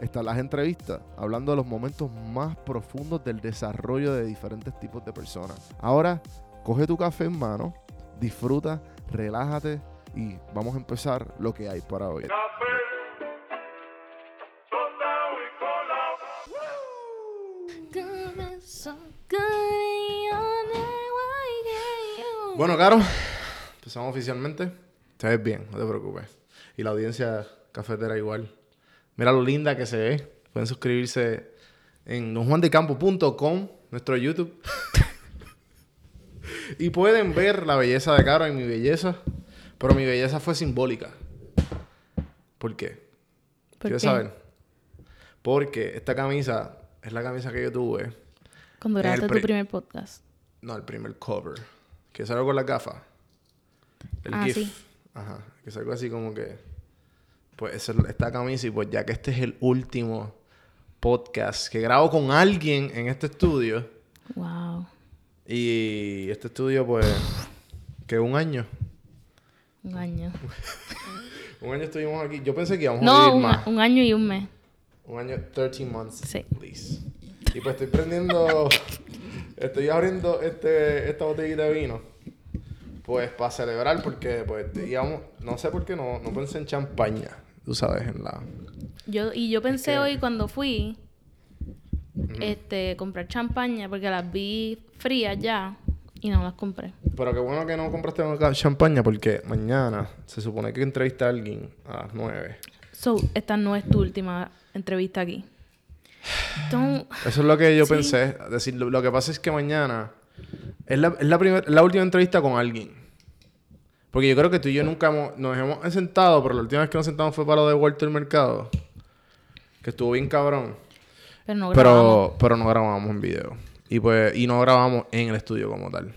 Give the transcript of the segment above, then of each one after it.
están las entrevistas, hablando de los momentos más profundos del desarrollo de diferentes tipos de personas. Ahora, coge tu café en mano, disfruta, relájate y vamos a empezar lo que hay para hoy. Bueno, Caro, empezamos oficialmente. Te ves bien, no te preocupes. Y la audiencia cafetera igual. Mira lo linda que se ve. Pueden suscribirse en donjuandecampo.com, nuestro YouTube. y pueden ver la belleza de Caro y mi belleza. Pero mi belleza fue simbólica. ¿Por qué? ¿Por ¿Quieres qué? saber? Porque esta camisa es la camisa que yo tuve. Cuando grabaste tu primer podcast. No, el primer cover. Que salgo con las gafas. El Ah, GIF. sí. Ajá. Que salgo así como que. Pues esta camisa y pues ya que este es el último podcast que grabo con alguien en este estudio. Wow. Y este estudio pues... Que un año. Un año. Un año estuvimos aquí. Yo pensé que íbamos a vivir un, más. un año y un mes. Un año, 13 months. Sí. Please. Y pues estoy prendiendo. estoy abriendo este, esta botellita de vino. Pues para celebrar, porque pues íbamos. No sé por qué no, no pensé en champaña. Tú sabes, en la. Yo, y yo pensé que- hoy cuando fui este comprar champaña porque las vi frías ya y no las compré. Pero qué bueno que no compraste champaña, porque mañana se supone que entrevista a alguien a las 9. So, esta no es tu última entrevista aquí. Don't- Eso es lo que yo Sí. pensé. Decir, lo, lo que pasa es que mañana es la, es la, primer- la última entrevista con alguien. Porque yo creo que tú y yo nunca hemos- nos hemos sentado, pero la última vez que nos sentamos fue para lo de Walter Mercado. Que estuvo bien cabrón. pero no grabamos. Pero, pero no grabamos en video. Y pues, y no grabamos en el estudio como tal.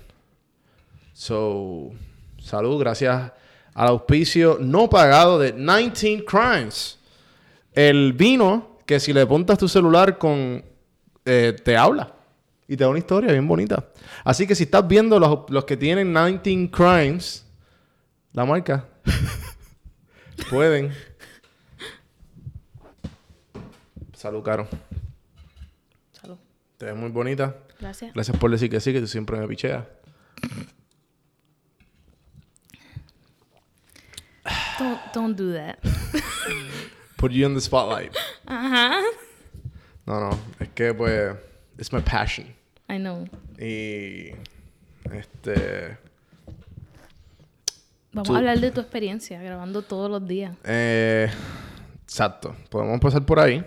So, salud, gracias al auspicio no pagado de 19 Crimes. El vino que si le apuntas tu celular con... eh, te habla. Y te da una historia bien bonita. Así que si estás viendo los, los que tienen 19 Crimes, la marca, pueden. Salud, Caro. Salud. Te ves muy bonita. Gracias. Gracias por decir que sí, que tú siempre me picheas. Don't, don't do that. Put you in the spotlight. Ajá. No, no. Es que, pues, it's my passion. I know. Y. Este. Vamos Tú- a hablar de tu experiencia grabando todos los días. Eh, exacto. Podemos empezar por ahí.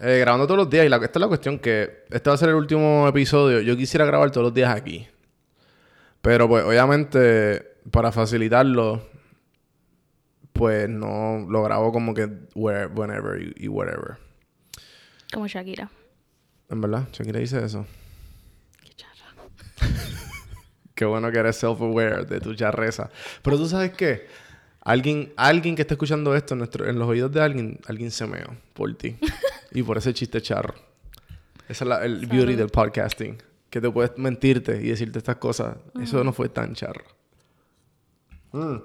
Eh, grabando todos los días. Y la, esta es la cuestión que... Este va a ser el último episodio. Yo quisiera grabar todos los días aquí. Pero pues obviamente para facilitarlo... Pues no lo grabo como que where- whenever y, y whatever. Como Shakira. En verdad, Shakira dice eso. Qué charra. Qué bueno que eres self-aware de tu charreza. Pero tú sabes qué? Alguien, alguien que esté escuchando esto en, nuestro, en los oídos de alguien, alguien se meó por ti. y por ese chiste charro. Esa es la, el beauty del podcasting. Que te puedes mentirte y decirte estas cosas. Eso no fue tan charro. Mm.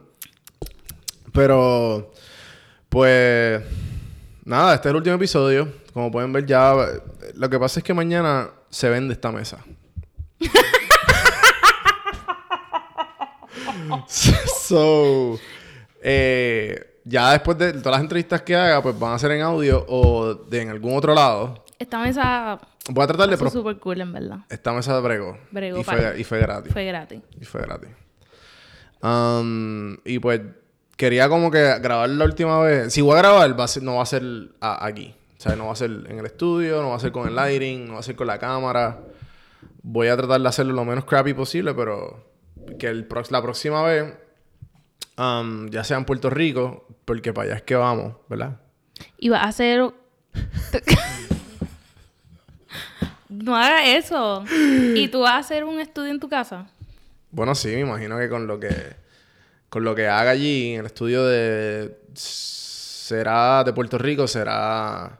Pero, pues, nada, este es el último episodio. Como pueden ver ya, lo que pasa es que mañana se vende esta mesa. so, eh, ya después de todas las entrevistas que haga, pues van a ser en audio o de en algún otro lado. Esta mesa Voy a tratar de... fue pro- súper cool, en verdad. Esta mesa de brego. Bregó y, fue, y fue gratis. Fue gratis. Y fue gratis. Um, y pues quería como que grabar la última vez. Si voy a grabar, va a ser- no va a ser a- aquí. O sea, no va a ser en el estudio, no va a ser con el lighting, no va a ser con la cámara. Voy a tratar de hacerlo lo menos crappy posible, pero que el la próxima vez, um, ya sea en Puerto Rico, porque para allá es que vamos, ¿verdad? Y va a ser no hagas eso. ¿Y tú vas a hacer un estudio en tu casa? Bueno, sí, me imagino que con lo que con lo que haga allí en el estudio de será de Puerto Rico será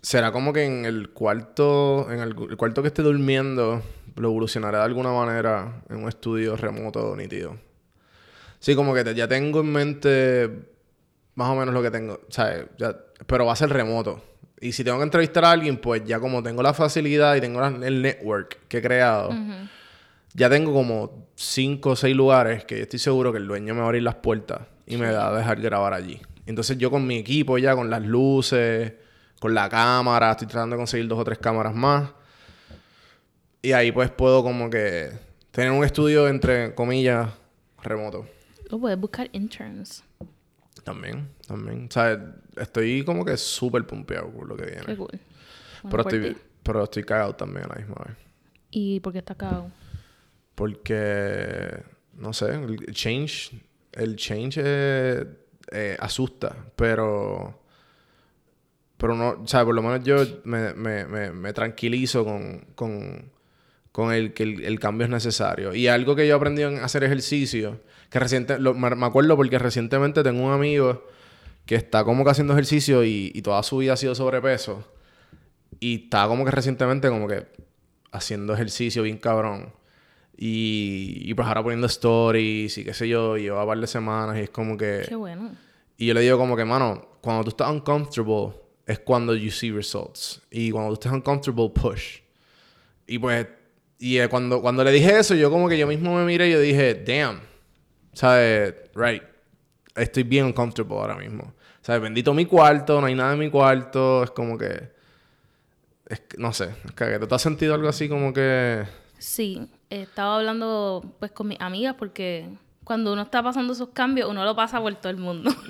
será como que en el cuarto en el, el cuarto que esté durmiendo lo evolucionará de alguna manera en un estudio remoto nítido. Sí, como que te- ya tengo en mente más o menos lo que tengo, ¿sabes? Ya- pero va a ser remoto. Y si tengo que entrevistar a alguien, pues ya como tengo la facilidad y tengo la- el network que he creado, ya tengo como cinco o seis lugares que yo estoy seguro que el dueño me va a abrir las puertas y me va a dejar grabar allí. Entonces yo con mi equipo ya, con las luces, con la cámara, estoy tratando de conseguir dos o tres cámaras más. Y ahí pues puedo como que tener un estudio entre comillas remoto. O puedes buscar interns. También, también. O sea, estoy como que súper pumpeado por lo que Qué viene. cool. Bueno, Pero estoy, pero estoy cagado también a la misma vez. ¿Y por qué estás cagado? Porque, no sé, el change, el change eh, eh, asusta, pero, pero no, o sea, por lo menos yo me, me, me, me tranquilizo con, con, con el que el, el cambio es necesario. Y algo que yo he aprendido en hacer ejercicio, que reciente, lo- me, me acuerdo porque recientemente tengo un amigo que está como que haciendo ejercicio y, y toda su vida ha sido sobrepeso. Y está como que recientemente como que haciendo ejercicio bien cabrón. Y, y pues ahora poniendo stories y qué sé yo, y lleva un par de semanas y es como que... Qué bueno. Y yo le digo como que, mano, cuando tú estás uncomfortable es cuando you see results. Y cuando tú estás uncomfortable, push. Y pues, y eh, cuando, cuando le dije eso, yo como que yo mismo me miré y yo dije, damn. ¿Sabes? Right. Estoy bien uncomfortable ahora mismo. ¿Sabes? Bendito mi cuarto, no hay nada en mi cuarto. Es como que... Es que, no sé. Es que, ¿Tú has sentido algo así como que... Sí, eh, estaba hablando pues con mis amigas porque cuando uno está pasando esos cambios, uno lo pasa por todo el mundo.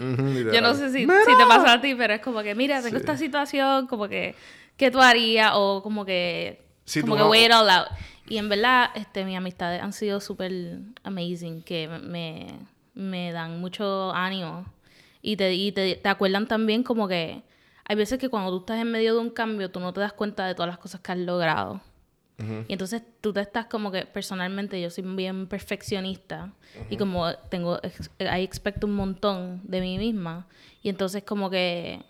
Yo no sé si, si te pasa a ti, pero es como que, mira, tengo Sí. esta situación, como que, ¿qué tú harías? O como que, Sí, como que no- weigh it all out. Y en verdad, este, mis amistades han sido súper amazing, que me, me dan mucho ánimo. Y, te, y te, te acuerdan también como que hay veces que cuando tú estás en medio de un cambio, tú no te das cuenta de todas las cosas que has logrado. Y entonces tú te estás como que personalmente yo soy bien perfeccionista y como tengo ex- I expecto un montón de mí misma y entonces como que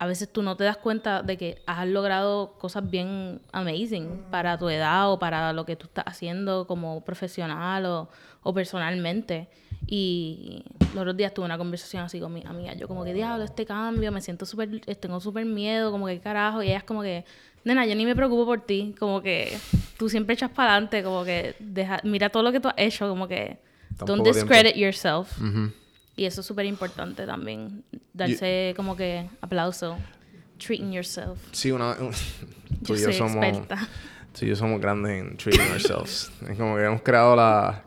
a veces tú no te das cuenta de que has logrado cosas bien amazing para tu edad o para lo que tú estás haciendo como profesional o, o personalmente. Y los otros días tuve una conversación así con mi amiga. Yo como que, diablo, este cambio, me siento súper, eh, tengo súper miedo, como que carajo. Y ella es como que, nena, yo ni me preocupo por ti. Como que tú siempre echas para adelante, como que deja, mira todo lo que tú has hecho, como que Tan don't poco tiempo. discredit yourself. Y eso es súper importante también. Darse como que aplauso. Treating yourself. Sí, una... Yo tú y yo somos... Tú y yo somos grandes en treating ourselves. es como que hemos creado la...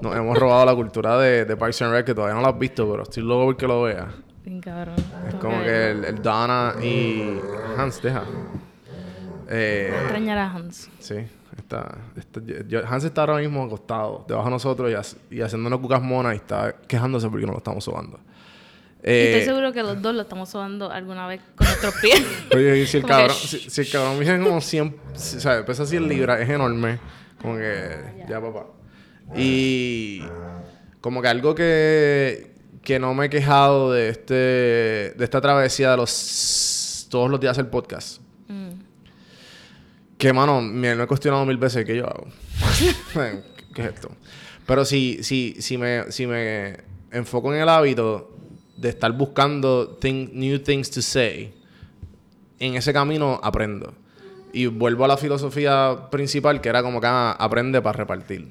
Nos hemos robado la cultura de, de Parks and Rec que todavía no la has visto, pero estoy loco porque lo veas. Bien cabrón. Es como que el, el Donna y Hans, deja. Eh, Extrañar a Hans. sí, está, está- yo- Hans está ahora mismo acostado debajo de nosotros y, y haciéndonos cucas monas y está quejándose porque no lo estamos sobando. Eh, estoy seguro que los dos lo estamos sobando alguna vez con nuestros pies. Oye, si el que, cabrón, si, si el cabrón mide como 100, si- ¿sabes? Pesa 100 libras, es enorme. Como que, ya papá. Y como que algo que, que no me he quejado de este de esta travesía de los todos los días hacer podcast. Que, mano, me lo he cuestionado mil veces qué yo hago. ¿Qué, qué es esto? Pero si, si, si, me, si me enfoco en el hábito de estar buscando thing- new things to say, en ese camino aprendo. Y vuelvo a la filosofía principal, que era como que ah, aprende para repartir.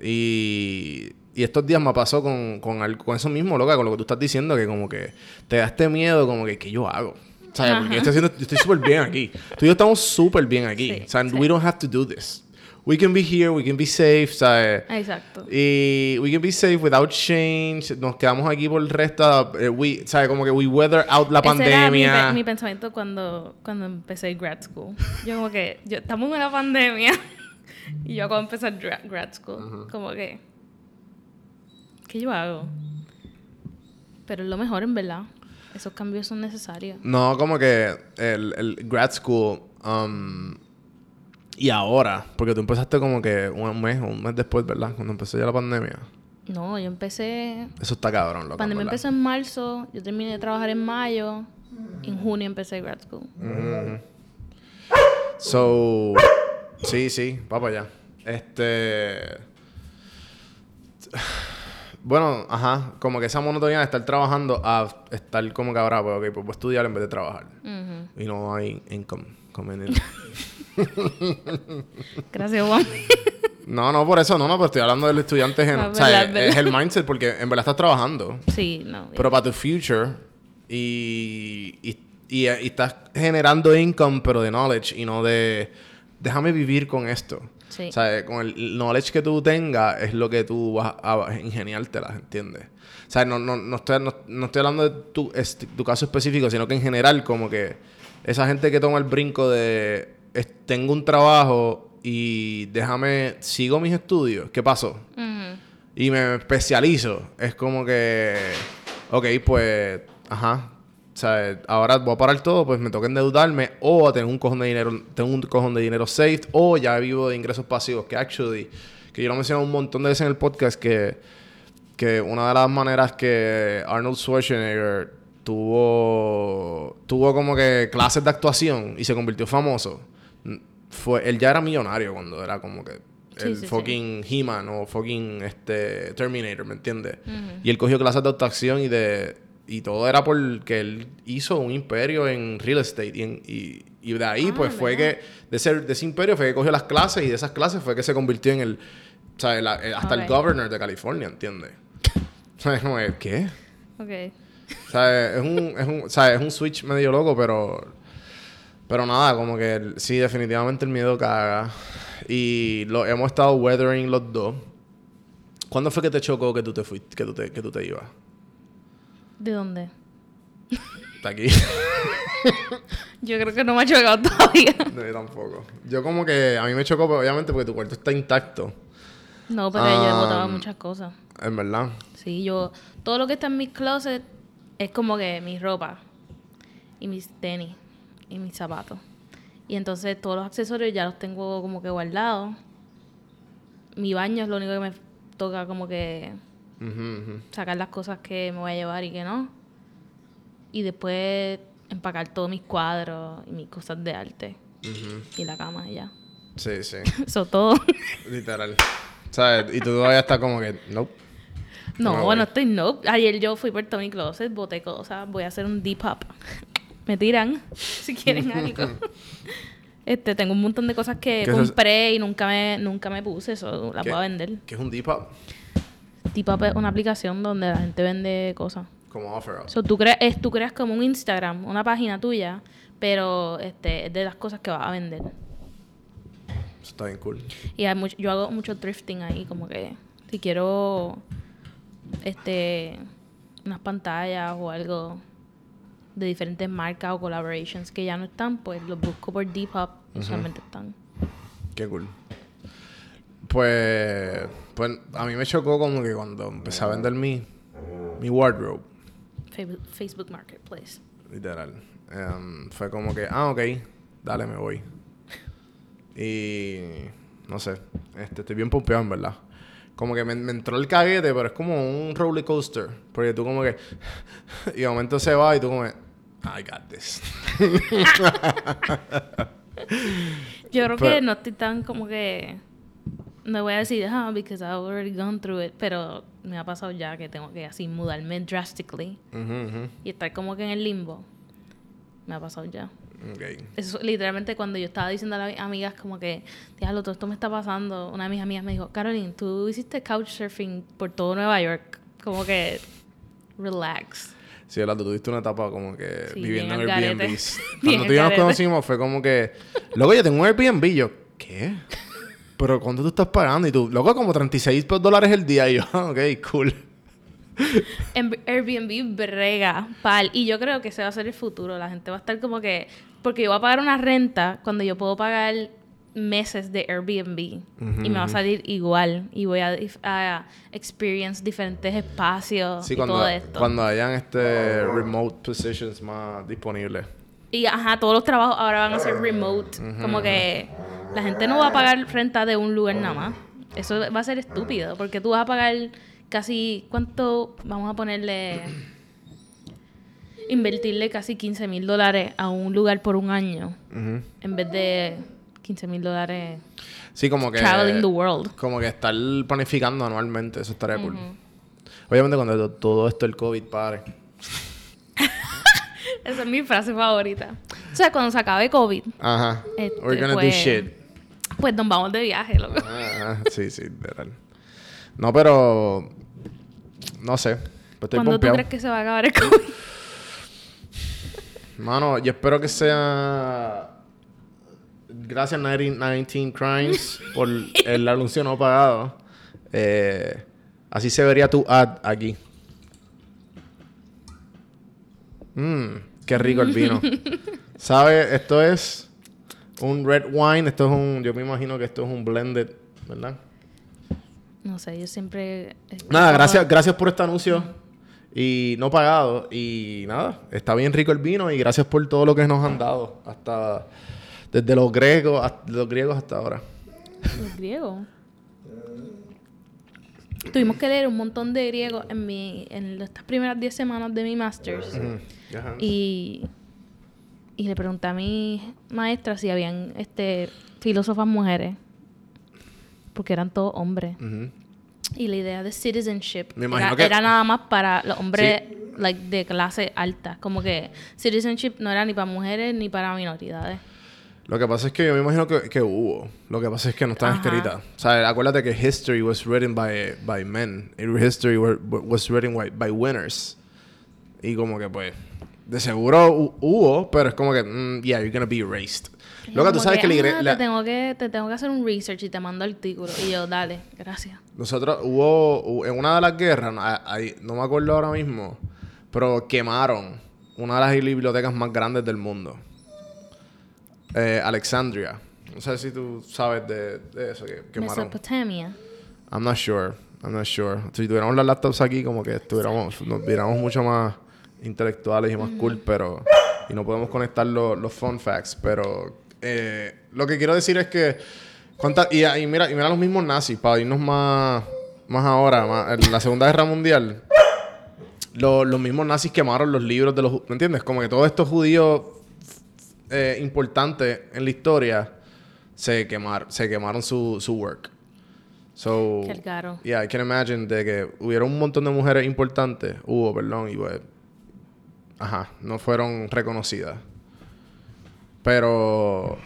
Y, y estos días me pasó con, con, con eso mismo, loca, con lo que tú estás diciendo, que como que te da este miedo, como que, ¿qué yo hago? ¿Sabes? Porque yo estoy haciendo- yo estoy súper bien aquí. Tú y yo estamos súper bien aquí. Sí, o sea, sí. we don't have to do this. We can be here, we can be safe, ¿sabes? Exacto. Y we can be safe without change. Nos quedamos aquí por el resto. eh, we, ¿sabes? Como que we weather out la Ese era mi, pandemia. mi pensamiento cuando, cuando empecé grad school. Yo como que, yo, estamos en una pandemia y yo empezar gra- grad school. Como que, ¿qué yo hago? Pero es lo mejor en verdad. Esos cambios son necesarios. No, como que el, el grad school um, y ahora, porque tú empezaste como que un mes o un mes después, ¿verdad? Cuando empezó ya la pandemia. No, yo empecé... Eso está cabrón, loco. La pandemia verdad. empezó en marzo, yo terminé de trabajar en mayo, en junio empecé grad school. So, sí, sí, va para allá. Este. Bueno, ajá, como que esa monotonía de estar trabajando a estar como que ahora, pues, ok, pues voy a estudiar en vez de trabajar. Y no hay income. Gracias, Juan. no, no, por eso, no, no, pero estoy hablando del estudiante. o sea, verdad, es, el mindset porque en verdad estás trabajando. sí, no. Pero para tu future y, y, y, y estás generando income, pero de knowledge y no de déjame vivir con esto. Sí. O sea, con el knowledge que tú tengas es lo que tú vas a ingeniártelas, ¿entiendes? O sea, no, no, no, estoy, no, no estoy hablando de tu, este, tu caso específico, sino que en general como que esa gente que toma el brinco de es- tengo un trabajo y déjame, sigo mis estudios, ¿qué pasó? Ujú. y me especializo, es como que, ok, pues, ajá, o sea, ahora voy a parar todo, pues me toca endeudarme o tener un cojón de dinero, tengo un cojón de dinero saved o ya vivo de ingresos pasivos, que actually, que yo lo he mencionado un montón de veces en el podcast, que, que una de las maneras que Arnold Schwarzenegger tuvo, tuvo como que clases de actuación y se convirtió famoso, fue, él ya era millonario cuando era como que Sí, el sí, sí. fucking He-Man o fucking este Terminator, ¿me entiendes? Ujú. Y él cogió clases de actuación y de y todo era porque él hizo un imperio en real estate y, en- y, y de ahí Ah, pues fue ¿verdad? que de ese, de ese imperio fue que cogió las clases y de esas clases fue que se convirtió en el o sea, el- el- hasta el Ok. governor de California, ¿entiendes? ¿qué? Ok. O sea, es un, es un, o sea, es un switch medio loco, pero. Pero nada, como que el- sí, definitivamente el miedo caga. Y lo hemos estado weathering los dos. ¿Cuándo fue que te chocó que tú te fuiste, que tú te, que tú te ibas? ¿De dónde? Está aquí. Yo creo que no me ha chocado todavía. no, yo tampoco. Yo como que a mí me chocó, obviamente, porque tu cuarto está intacto. No, porque yo he botado Ah, muchas cosas. En verdad. Sí, yo... Todo lo que está en mi closet es como que mi ropa. Y mis tenis. Y mis zapatos. Y entonces todos los accesorios ya los tengo como que guardados. Mi baño es lo único que me toca como que Sacar las cosas que me voy a llevar y que no. Y después empacar todos mis cuadros y mis cosas de arte. Y la cama y ya. Sí, sí. Eso todo. Literal. ¿Sabes? Y tú todavía estás como que, nope. no, Me bueno, estoy no. Ayer yo fui por Tony Closet, boté cosas. Voy a hacer un deep up. Me tiran si quieren algo. Este, tengo un montón de cosas que ¿Qué es compré y nunca me, nunca me puse. Eso las ¿Qué? voy a vender. Que es un deep up. Es una aplicación donde la gente vende cosas. Como offer up. So, tú, es, tú creas como un Instagram, una página tuya, pero este, es de las cosas que vas a vender. Eso está bien cool. Y hay mucho- yo hago mucho thrifting ahí, como que si quiero este unas pantallas o algo de diferentes marcas o collaborations que ya no están, pues los busco por Depop y usualmente están. Qué cool. Pues, pues a mí me chocó como que cuando empecé a vender mi, mi wardrobe, Fa- Facebook Marketplace. literal. em, fue como que, ah, ok, dale, me voy. Y no sé, este, estoy bien pompeado en verdad. Como que me, me entró el caguete, pero es como un roller coaster. Porque tú como que... y de momento se va y tú como que... I got this. Yo creo Pero- que no estoy tan como que no voy a decir, ah, because I've already gone through it, pero me ha pasado ya que tengo que así mudarme drastically Ujú, ujú. y estar como que en el limbo. Me ha pasado ya. Ok. Eso, literalmente cuando yo estaba diciendo a las amigas como que, diablo, todo esto me está pasando, una de mis amigas me dijo, Caroline, tú hiciste couchsurfing por todo Nueva York. Como que, relax. Sí. Tú tuviste una etapa como que Sí, viviendo en. Bien Cuando tú y yo nos conocimos fue como que... Loco, yo tengo un Airbnb. Yo, ¿qué? ¿Pero cuánto tú estás pagando? Y tú, loco, como 36 dólares el día. Y yo, "Ah, ok, cool. Airbnb brega, pal. Y yo creo que ese va a ser el futuro. La gente va a estar como que... Porque yo voy a pagar una renta cuando yo puedo pagar meses de Airbnb y me va a salir igual y voy a, a experience diferentes espacios Sí, y cuando, todo esto. cuando hayan este remote positions más disponibles. Y ajá, todos los trabajos ahora van a ser remote. Como que la gente no va a pagar renta de un lugar nada más. Eso va a ser estúpido, porque tú vas a pagar casi, ¿cuánto? Vamos a ponerle, invertirle casi 15 mil dólares a un lugar por un año, en vez de 15 mil dólares Sí, como que... traveling the world. Como que estar planificando anualmente, eso estaría cool. Obviamente cuando to- todo esto el COVID pare. Esa es mi frase favorita. O sea, cuando se acabe COVID, Aja. Este, We're gonna pues, do shit. pues nos vamos de viaje, loco. Ah, sí, sí, literal. No, pero... No sé. Pues estoy ¿Cuándo tú crees que se va a acabar el COVID? Mano, yo espero que sea... Gracias 19 Crimes por el anuncio no pagado. Eh, así se vería tu ad aquí. Mmm, qué rico el vino. ¿Sabe? Esto es un red wine. Esto es un... Yo me imagino que esto es un blended, ¿verdad? No sé, yo siempre... Nada, gracias, gracias por este anuncio. Y no pagado. Y nada, está bien rico el vino. Y gracias por todo lo que nos han dado. Hasta... Desde los griegos, hasta, los griegos hasta ahora. Los griegos. Tuvimos que leer un montón de griego en mi en estas primeras 10 semanas de mi master's. Ajá. Y, y le pregunté a mi maestra si habían este filósofas mujeres. Porque eran todos hombres. Y la idea de citizenship era, que- era nada más para los hombres like, de clase alta. Como que citizenship no era ni para mujeres ni para minoridades. Lo que pasa es que yo me imagino que, que hubo. Lo que pasa es que no están escritas. O sea, acuérdate que history was written by, by men. History was written by, by winners. Y como que pues... De seguro hu- hubo, pero es como que... mm, yeah, you're gonna be erased. Lo que tú sabes que, "Ah, la- te, tengo que, te tengo que hacer un research y te mando artículo. Y yo, dale, gracias. Nosotros hubo, hu- en una de las guerras, no me acuerdo ahora mismo, pero quemaron una de las bibliotecas más grandes del mundo. Eh, Alexandria. No sé si tú sabes de, de eso que quemaron. Mesopotamia. I'm not sure. I'm not sure. Si tuviéramos las laptops aquí, como que estuviéramos, nos viéramos mucho más intelectuales y más cool, pero... Y no podemos conectar lo- los fun facts, pero... eh, lo que quiero decir es que... ¿cuánta- y, y mira, y mira los mismos nazis, para irnos más, más ahora, más- en la Segunda Guerra Mundial. lo- los mismos nazis quemaron los libros de los... ¿Me entiendes? Como que todos estos judíos eh, importantes en la historia se, quemar, se quemaron su, su work. So, Qué caro. Yeah, I can imagine de que hubiera un montón de mujeres importantes, hubo, perdón, y pues, ajá, no fueron reconocidas. Pero,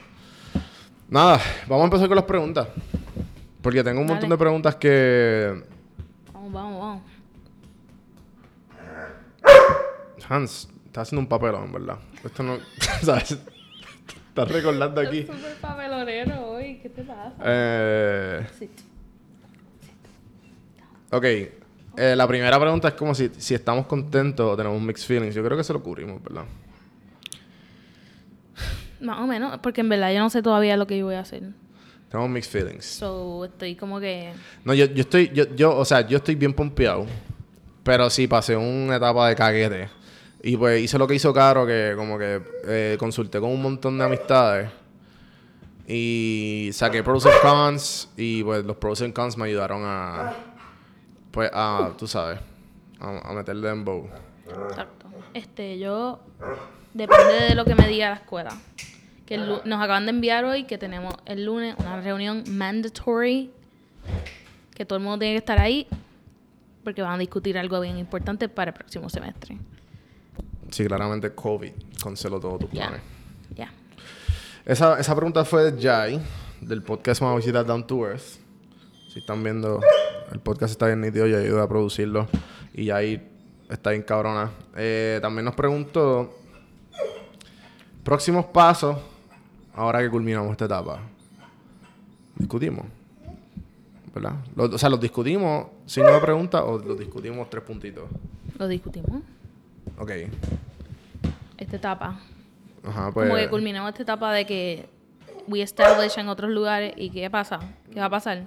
nada, vamos a empezar con las preguntas. Porque tengo un montón de preguntas que, Vamos, vamos, vamos. Hans, está haciendo un papelón, ¿verdad? Esto no, ¿sabes? Estás recordando aquí. súper papelonero hoy. ¿Qué te pasa? Eh, Sí. ok, eh, la primera pregunta es como si, si estamos contentos o tenemos mixed feelings. Yo creo que se lo cubrimos, ¿verdad? Más o menos, porque en verdad yo no sé todavía lo que yo voy a hacer. Tenemos mixed feelings. So, estoy como que... No, yo, yo estoy, yo, yo, o sea, yo estoy bien pompeado. Pero sí pasé una etapa de caguete. Y pues hice lo que hizo Caro, que como que eh, consulté con un montón de amistades. Y saqué pros and cons. Y pues los pros and cons me ayudaron a. Pues a, tú sabes, a, a meterle en bow. Exacto. Este, yo... Depende de lo que me diga la escuela. Que el nos acaban de enviar hoy que tenemos el lunes una reunión mandatory. Que todo el mundo tiene que estar ahí. Porque van a discutir algo bien importante para el próximo semestre. Sí, claramente COVID canceló todos tus Ya. planes. Ya. Esa, esa pregunta fue de Jai, del podcast a visitar Down to Earth. Si están viendo, el podcast está bien nítido y ayuda a producirlo. Y ahí está bien cabrona. Eh, también nos preguntó próximos pasos ahora que culminamos esta etapa. Discutimos. ¿Verdad? O sea, los discutimos sin una pregunta o los discutimos tres puntitos. Lo discutimos. Ok. Esta etapa. Ajá, pues. Como que culminamos esta etapa de que we establish en otros lugares. ¿Y qué pasa? ¿Qué va a pasar?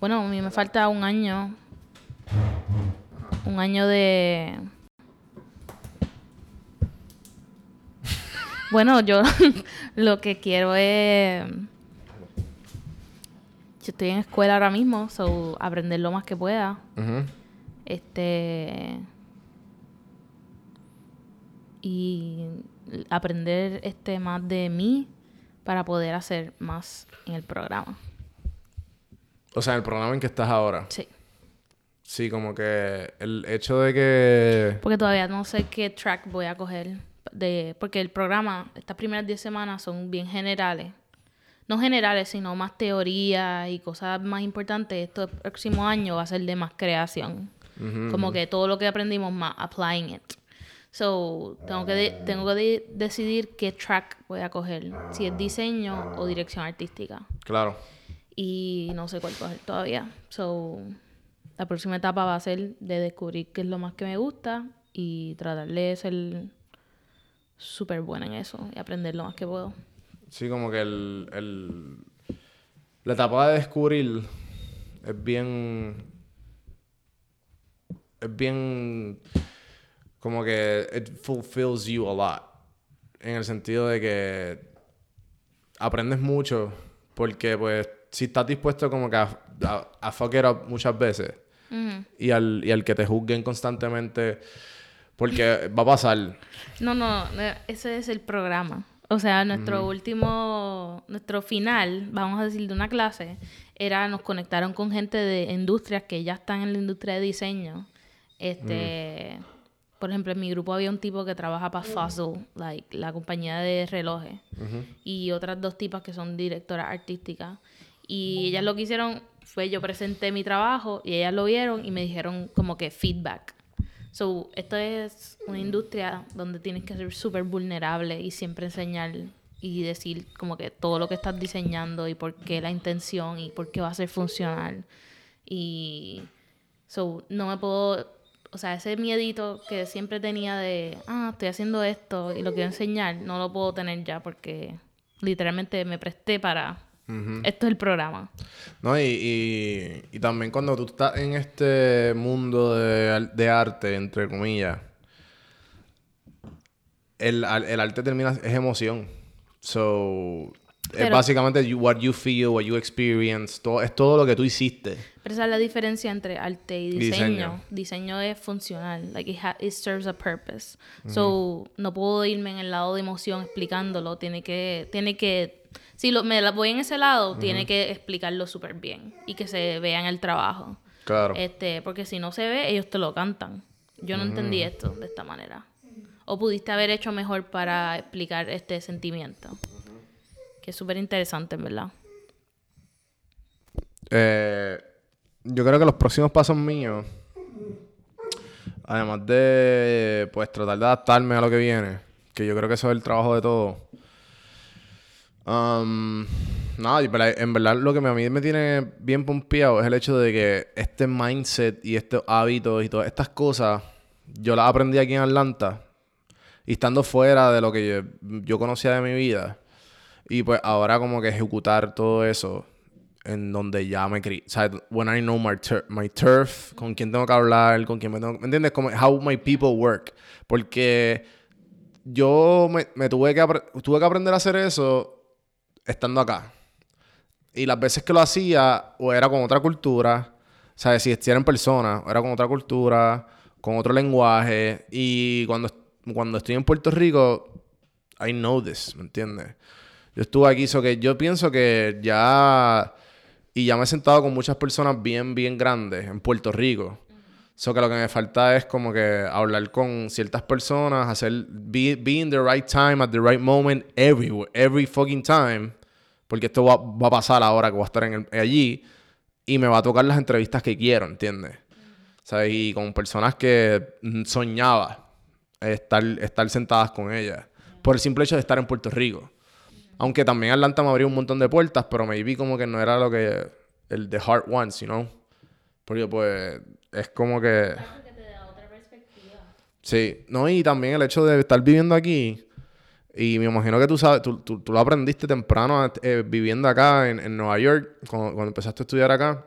Bueno, a mí me falta un año. Un año de. Bueno, yo lo que quiero es. Yo estoy en escuela ahora mismo, so aprender lo más que pueda. Este. Y aprender este más de mí para poder hacer más en el programa. O sea, el programa en que estás ahora. Sí. Sí, como que el hecho de que... Porque todavía no sé qué track voy a coger. De, porque el programa, estas primeras 10 semanas son bien generales. No generales, sino más teoría y cosas más importantes. Este próximo año va a ser de más creación. Como que todo lo que aprendimos más, applying it. So, tengo que, de- tengo que de- decidir qué track voy a coger. Si es diseño o dirección artística. Claro. Y no sé cuál coger todavía. So, la próxima etapa va a ser de descubrir qué es lo más que me gusta y tratar de ser súper buena en eso y aprender lo más que puedo. Sí, como que el. La etapa de descubrir es bien... Es bien... Como que it fulfills you a lot. En el sentido de que aprendes mucho porque pues si estás dispuesto como que a, a, a fuck it up muchas veces y al, y al que te juzguen constantemente porque va a pasar. No, no, no, ese es el programa. O sea, nuestro último, nuestro final, vamos a decir, de una clase, era, nos conectaron con gente de industrias que ya están en la industria de diseño. Este, por ejemplo, en mi grupo había un tipo que trabaja para Fossil, like, la compañía de relojes, y otras dos tipas que son directoras artísticas. Y ellas lo que hicieron fue, yo presenté mi trabajo y ellas lo vieron y me dijeron como que feedback. So, esto es una industria donde tienes que ser súper vulnerable y siempre enseñar y decir como que todo lo que estás diseñando y por qué la intención y por qué va a ser funcional. Y so, no me puedo, o sea, ese miedito que siempre tenía de, ah, estoy haciendo esto y lo quiero enseñar, no lo puedo tener ya porque literalmente me presté para, esto es el programa. ¿No? Y, y, y también cuando tú estás en este mundo de, de arte, entre comillas, el, el arte termina, es emoción. So, es básicamente what you feel, what you experience, todo, es todo lo que tú hiciste. Pero esa es la diferencia entre arte y diseño. Diseño. Diseño, es funcional, like it, it serves a purpose. So, no puedo irme en el lado de emoción explicándolo, tiene que tiene que si lo, me la voy en ese lado, tiene que explicarlo súper bien y que se vea en el trabajo. Claro. Este, porque si no se ve, ellos te lo cantan. Yo no entendí esto de esta manera. O pudiste haber hecho mejor para explicar este sentimiento. Que es súper interesante, en verdad. Eh, yo creo que los próximos pasos míos, además de pues tratar de adaptarme a lo que viene, que yo creo que eso es el trabajo de todo. Um, nada, en verdad lo que a mí me tiene bien pompeado es el hecho de que este mindset y estos hábitos y todas estas cosas, yo las aprendí aquí en Atlanta y estando fuera de lo que yo, yo conocía de mi vida. Y pues ahora como que ejecutar todo eso en donde ya me crié. O when I know my, my turf, con quién tengo que hablar, con quién me tengo... ¿Me entiendes? Como how my people work. Porque yo me, tuve, que tuve que aprender a hacer eso estando acá. Y las veces que lo hacía, o era con otra cultura, ¿sabes? Si era en persona, o era con otra cultura, con otro lenguaje. Y cuando, cuando estoy en Puerto Rico, I know this, ¿me entiendes? Yo estuve aquí, so que yo pienso que ya... Y ya me he sentado con muchas personas bien, bien grandes en Puerto Rico. So que lo que me falta es como que hablar con ciertas personas, hacer... Be, be in the right time, at the right moment, everywhere, every fucking time. Porque esto va, va a pasar ahora que voy a estar en el- allí. Y me va a tocar las entrevistas que quiero, ¿entiendes? ¿Sabes? Y con personas que soñaba estar, estar sentadas con ellas. Por el simple hecho de estar en Puerto Rico. Aunque también Atlanta me abrió un montón de puertas, pero me vi como que no era lo que... El The Heart Wants, you know? Porque pues es como que... Sí, no, y también el hecho de estar viviendo aquí Y me imagino que tú sabes, tú, tú, tú lo aprendiste temprano eh, viviendo acá en, en Nueva York, cuando, cuando empezaste a estudiar acá,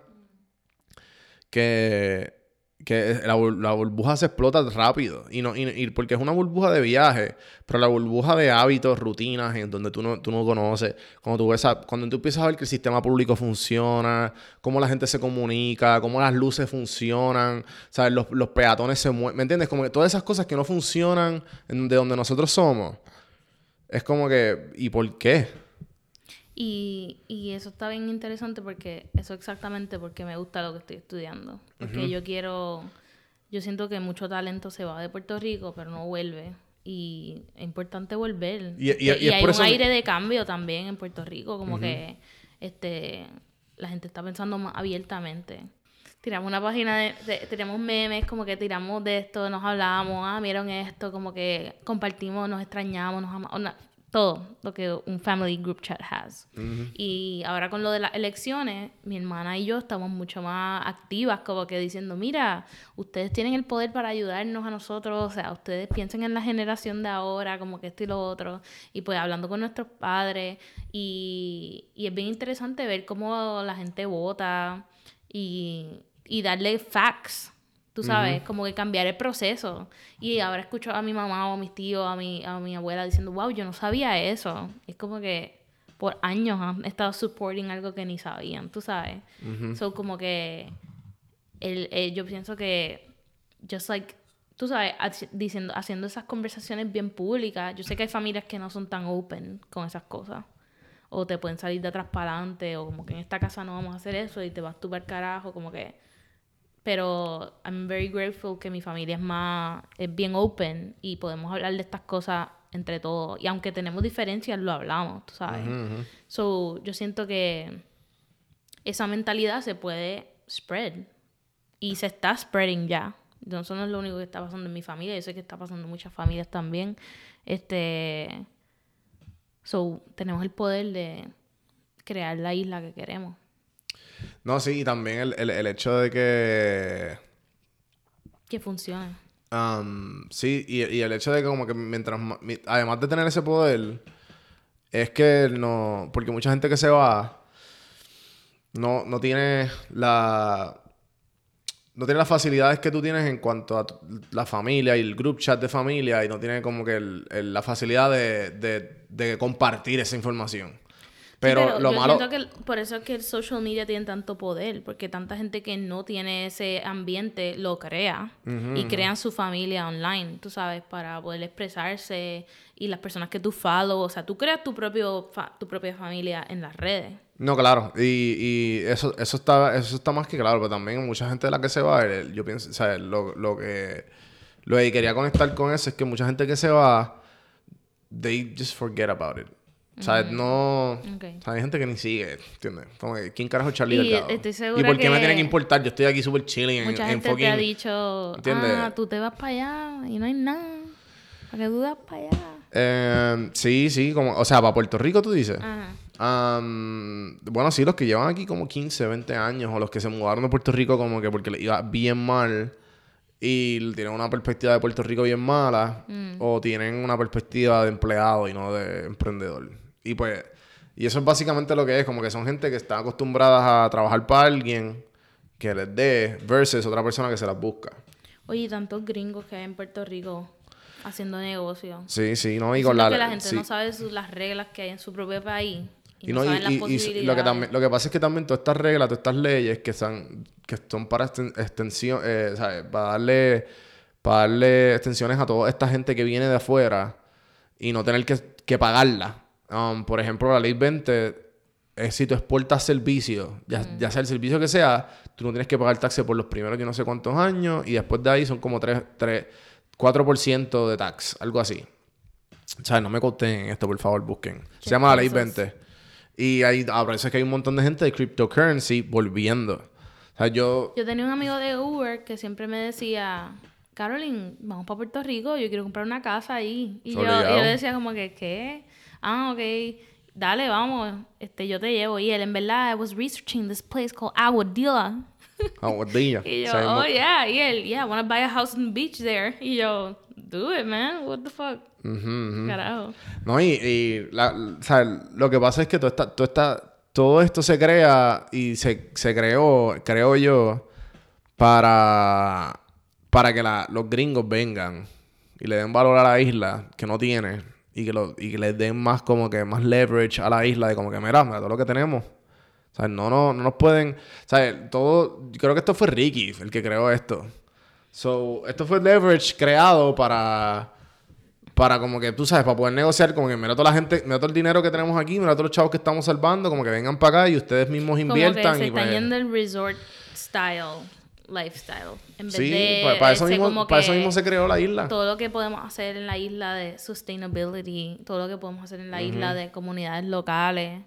que que la, burbuja se explota rápido. Y, no, y, porque es una burbuja de viaje, pero la burbuja de hábitos, rutinas, en donde tú no, tú no conoces, cuando tú, ves cuando tú empiezas a ver que el sistema público funciona, cómo la gente se comunica, cómo las luces funcionan, ¿sabes? Los, los peatones se mueven, ¿me entiendes? Como que todas esas cosas que no funcionan de donde nosotros somos, es como que, ¿y por qué? Y, y, eso está bien interesante porque eso exactamente porque me gusta lo que estoy estudiando. Porque yo quiero, yo siento que mucho talento se va de Puerto Rico, pero no vuelve. Y es importante volver. Y, hay un aire de cambio también en Puerto Rico, como que este la gente está pensando más abiertamente. Tiramos una página de, tiramos memes, como que tiramos de esto, nos hablamos, ah, vieron esto, como que compartimos, nos extrañamos, nos amamos todo lo que un family group chat has. Y ahora con lo de las elecciones, mi hermana y yo estamos mucho más activas, como que diciendo, mira, ustedes tienen el poder para ayudarnos a nosotros, o sea, ustedes piensen en la generación de ahora, como que esto y lo otro, y pues hablando con nuestros padres, y, y es bien interesante ver cómo la gente vota y, y darle facts Tú sabes, como que cambiar el proceso. Y ahora escucho a mi mamá o a mis tíos, a mi, a mi abuela diciendo, wow, yo no sabía eso. Es como que por años han estado supporting algo que ni sabían, tú sabes. Son como que el, eh, yo pienso que just like tú sabes, diciendo, haciendo esas conversaciones bien públicas. Yo sé que hay familias que no son tan open con esas cosas. O te pueden salir de atrás para adelante, o como que en esta casa no vamos a hacer eso y te vas tú para el carajo, como que pero I'm very grateful que mi familia es más, es bien open y podemos hablar de estas cosas entre todos. Y aunque tenemos diferencias, lo hablamos, tú sabes. So, yo siento que esa mentalidad se puede spread. Y se está spreading ya. Eso no es lo único que está pasando en mi familia. Yo sé que está pasando en muchas familias también. Este. So, tenemos el poder de crear la isla que queremos. No, sí, y también el, el, el hecho de que... Que funcione. Um, sí, y, y, el hecho de que como que mientras... Además de tener ese poder, es que no... Porque mucha gente que se va no, no tiene la... No tiene las facilidades que tú tienes en cuanto a la familia y el group chat de familia y no tiene como que el, la facilidad de, de, de compartir esa información. Pero, lo yo malo. Que por eso es que el social media tiene tanto poder, porque tanta gente que no tiene ese ambiente lo crea y crean su familia online, tú sabes, para poder expresarse y las personas que tú follow, o sea, tú creas tu propio tu propia familia en las redes. No, claro, y, y eso, eso está eso está más que claro, pero también mucha gente de la que se va, yo pienso, o sea, lo, lo que lo que quería conectar con eso es que mucha gente que se va they just forget about it. O sea, no. hay gente que ni sigue, ¿entiendes? Como que, ¿quién carajo es Charlie y Delgado? Estoy segura ¿Y por qué me tiene que importar? Yo estoy aquí súper chilling en, gente te ha dicho, ¿entiendes? ah, tú te vas para allá y no hay nada. ¿Para qué dudas para allá? Eh, sí, sí, como, o sea, para Puerto Rico tú dices. Ajá. bueno, sí, los que llevan aquí como 15, 20 años o los que se mudaron de Puerto Rico como que porque les iba bien mal y tienen una perspectiva de Puerto Rico bien mala mm. o tienen una perspectiva de empleado y no de emprendedor. Y pues, y eso es básicamente lo que es, como que son gente que está acostumbradas a trabajar para alguien que les dé versus otra persona que se las busca. Oye, tantos gringos que hay en Puerto Rico haciendo negocios. Sí, sí, no, y con la... que la gente no sabe las reglas que hay en su propio país. Y, no, saben las posibilidades. lo que también, lo que pasa es que también todas estas reglas, todas estas leyes que son, que son para extensión, eh, ¿sabes? Para darle, para darle extensiones a toda esta gente que viene de afuera y no tener que, que pagarla. Um, por ejemplo, la ley 20 es si tú exportas servicios, ya, ya, sea el servicio que sea, tú no tienes que pagar taxes por los primeros yo no sé cuántos años y después de ahí son como 3, 3 4% de tax, algo así. O sea, no me en esto, por favor, busquen. Se llama la ley 20. Y ahí aparece que hay un montón de gente de cryptocurrency volviendo. O sea, yo... Yo tenía un amigo de Uber que siempre me decía, Caroline, vamos para Puerto Rico, yo quiero comprar una casa ahí. Y yo, y yo decía como que, ¿qué? Ah, ok, dale, vamos, este, yo te llevo. Y él, en verdad, I was researching this place called Aguadilla. Aguadilla. y yo, oh, yeah. Y él, yeah, I want to buy a house on the beach there. Y yo, Do it, man. What the fuck? Carajo. No, y, y la, o sea, lo que pasa es que todo, está, todo, está, todo esto se crea y se, se creó, creo yo, para, para que la, los gringos vengan y le den valor a la isla que no tiene y que, lo, y que les den más como que más leverage a la isla de como que mira, mira todo lo que tenemos. O sea, no, no, no nos pueden... O sea, todo... Yo creo que esto fue Ricky el que creó esto. So, esto fue leverage creado para para como que tú sabes, para poder negociar, como que mira toda la gente, mira todo el dinero que tenemos aquí, mira todos los chavos que estamos salvando, como que vengan para acá y ustedes mismos inviertan. Como que se y están pues- yendo el resort style lifestyle. En vez Sí, de pa- para, eso ese mismo, como para eso que mismo se creó la isla. Todo lo que podemos hacer en la isla de sustainability, todo lo que podemos hacer en la isla de comunidades locales,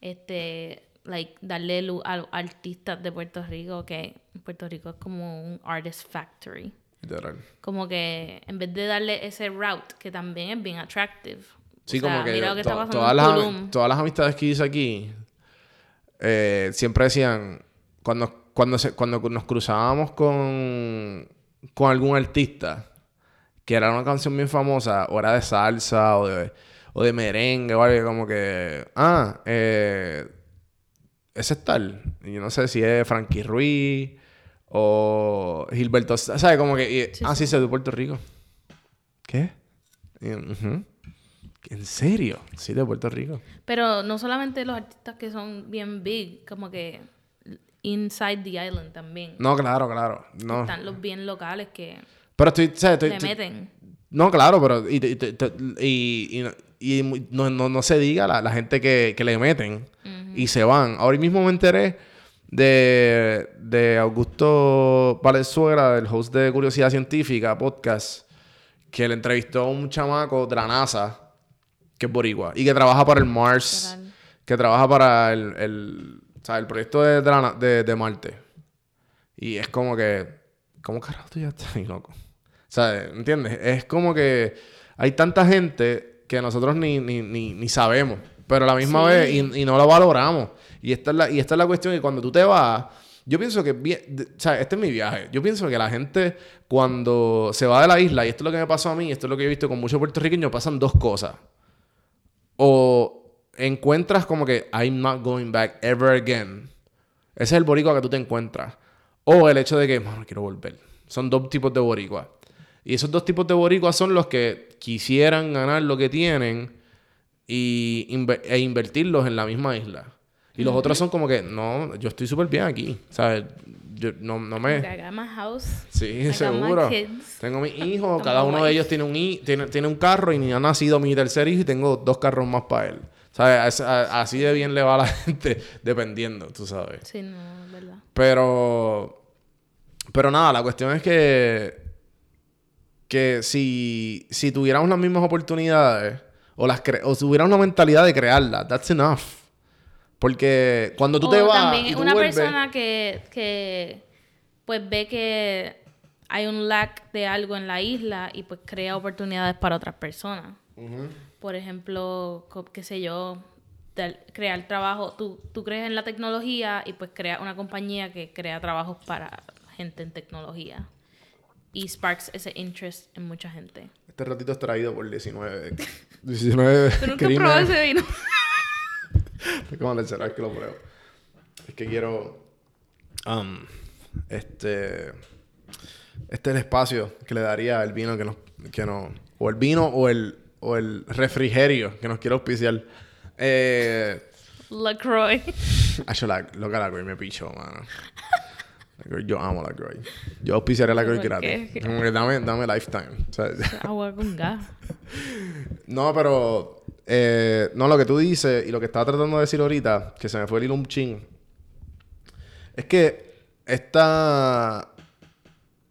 este, like, darle luz a los artistas de Puerto Rico, que Puerto Rico es como un artist factory. Literal. Como que en vez de darle ese route, que también es bien attractive. Sí, O sea, como que, mira lo que está to- pasando todas, las, todas las amistades que hice aquí eh, siempre decían, cuando, cuando, se, cuando nos cruzábamos con, con algún artista que era una canción bien famosa, o era de salsa, o de, o de merengue, o algo como que, ah, eh, ese es tal. Y yo no sé si es Frankie Ruiz o Gilberto, ¿sabes? Como que, y- Sí, ah, sí, soy de Puerto Rico. ¿Qué? Y. ¿En serio? Sí, de Puerto Rico. Pero no solamente los artistas que son bien big, como que inside the island también. No, claro, claro. No. Están los bien locales que Pero estoy, ¿sabes? Estoy- le estoy- meten. No, claro, pero y, y, y, y- no, no, no se diga la, la gente que, que le meten y se van. Ahora mismo me enteré de, de Augusto Valenzuela, el host de Curiosidad Científica, podcast, que le entrevistó a un chamaco de la NASA, que es boricua, y que trabaja para el Mars, que trabaja para el, el, o sea, el proyecto de, de, la na- de- de Marte. Y es como que, ¿cómo carajo tú ya estás ahí, loco? O sea, ¿entiendes? Es como que hay tanta gente que nosotros ni, ni, ni, ni sabemos, pero a la misma Sí. vez y, y no lo valoramos. Y esta, es la, y esta es la cuestión que cuando tú te vas, yo pienso que, o sea, este es mi viaje, yo pienso que la gente cuando se va de la isla, y esto es lo que me pasó a mí, esto es lo que he visto con muchos puertorriqueños, pasan dos cosas. O encuentras como que I'm not going back ever again. Ese es el boricua que tú te encuentras. O el hecho de que, mano, quiero volver. Son dos tipos de boricua. Y esos dos tipos de boricuas son los que quisieran ganar lo que tienen y e invertirlos en la misma isla. Y los otros son como que, no, yo estoy súper bien aquí. ¿Sabes? Yo no, no me... I got my house. Sí, I got my seguro. kids. Tengo mis hijos, cada uno de ellos tiene un, tiene, tiene un carro y ni ha nacido mi tercer hijo y tengo dos carros más para él. ¿Sabes? Así de bien le va a la gente, dependiendo, tú sabes. Sí, no, es verdad. Pero. Pero nada, la cuestión es que. Que si, si tuviéramos las mismas oportunidades, o, las cre- o si tuviéramos la mentalidad de crearlas, that's enough. Porque cuando tú o te vas. también y es tú una vuelves- persona que, que pues ve que hay un lack de algo en la isla y pues crea oportunidades para otras personas. Por ejemplo, qué sé yo, crear trabajo. Tú, tú crees en la tecnología y pues crea una compañía que crea trabajos para gente en tecnología. Y sparks ese interest en mucha gente. Este ratito es traído por 19. 19 ¿Tú nunca probado ese vino? Es como la tercera vez que lo pruebo. Es que quiero. um, este. Este es el espacio que le daría el vino que nos. Que nos o el vino o el, o el refrigerio que nos quiere auspiciar. Eh. LaCroix. Acho, la, loca la Groy me pichó, mano. La Groy, yo amo la Groy. Yo auspiciaré la Groy ¿Por gratis. qué? Como que dame, dame lifetime. O sea, Agua con gas. No, pero. eh, no, lo que tú dices y lo que estaba tratando de decir ahorita, que se me fue el hilo chin. Es que esta.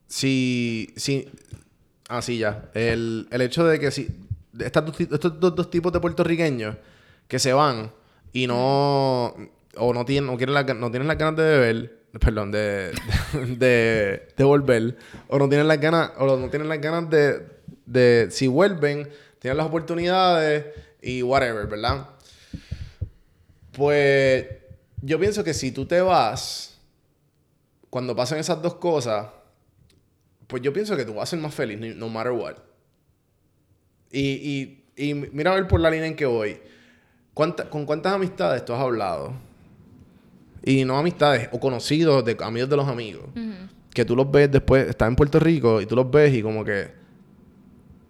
Si. si ah, sí, ya. El, el hecho de que si. Estos dos, tipos de puertorriqueños que se van y no. O no tienen, no quieren no tienen las ganas de beber. Perdón, de, de, de volver. O no tienen las ganas. O no tienen las ganas de. de si vuelven, tienen las oportunidades y whatever, ¿verdad? Pues yo pienso que si tú te vas, cuando pasan esas dos cosas, pues yo pienso que tú vas a ser más feliz, no matter what. Y, y, y mira a ver por la línea en que voy. ¿Con cuántas amistades tú has hablado? Y no amistades, o conocidos, de amigos de los amigos. Que tú los ves después, están en Puerto Rico y tú los ves y como que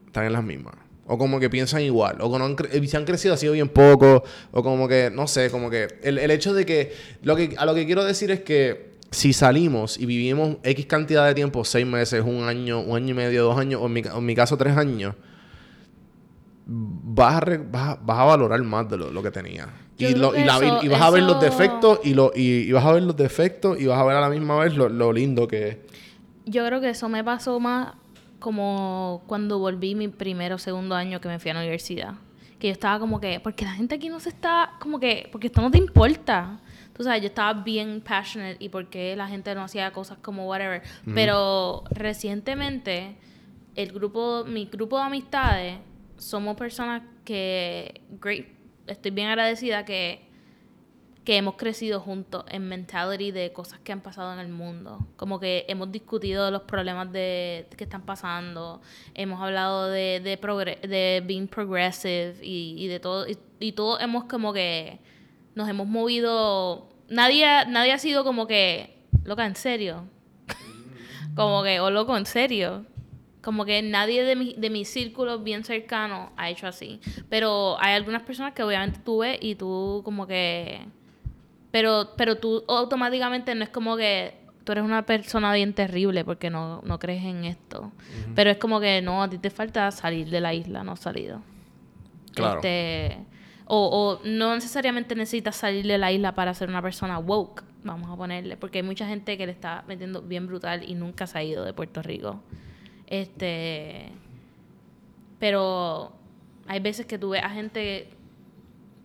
están en las mismas. O como que piensan igual. O no si han crecido así bien poco. O como que, no sé, como que... El, el hecho de que, lo que... A lo que quiero decir es que si salimos y vivimos X cantidad de tiempo, seis meses, un año, un año y medio, dos años, o en mi, en mi caso tres años, vas a, vas, a, valorar más de lo, que tenía. Y, lo, y, vas a ver los defectos y, lo, y, vas a ver los defectos y vas a ver a la misma vez lo, lo lindo que es. Yo creo que eso me pasó más como cuando volví mi primero o segundo año que me fui a la universidad. Que yo estaba como que, porque la gente aquí no se está, como que, porque esto no te importa. Tú sabes, yo estaba bien passionate y porque la gente no hacía cosas como whatever. Pero recientemente, el grupo, mi grupo de amistades, somos personas que, estoy bien agradecida que que hemos crecido juntos en mentality de cosas que han pasado en el mundo. Como que hemos discutido los problemas de, que están pasando, hemos hablado de, de, being progressive y, de todo. Y, y todos hemos como que nos hemos movido. Nadie, nadie ha sido como que, loca, en serio. como que, o oh, loco, en serio. Como que nadie de mi, de mi círculo bien cercano ha hecho así. Pero hay algunas personas que obviamente tú ves y tú como que pero, pero tú automáticamente no es como que tú eres una persona bien terrible porque no, no crees en esto. Pero es como que no, a ti te falta salir de la isla, no has salido. Claro. Este, o, o no necesariamente necesitas salir de la isla para ser una persona woke, vamos a ponerle, porque hay mucha gente que le está metiendo bien brutal y nunca se ha ido de Puerto Rico. Este, pero hay veces que tú ves a gente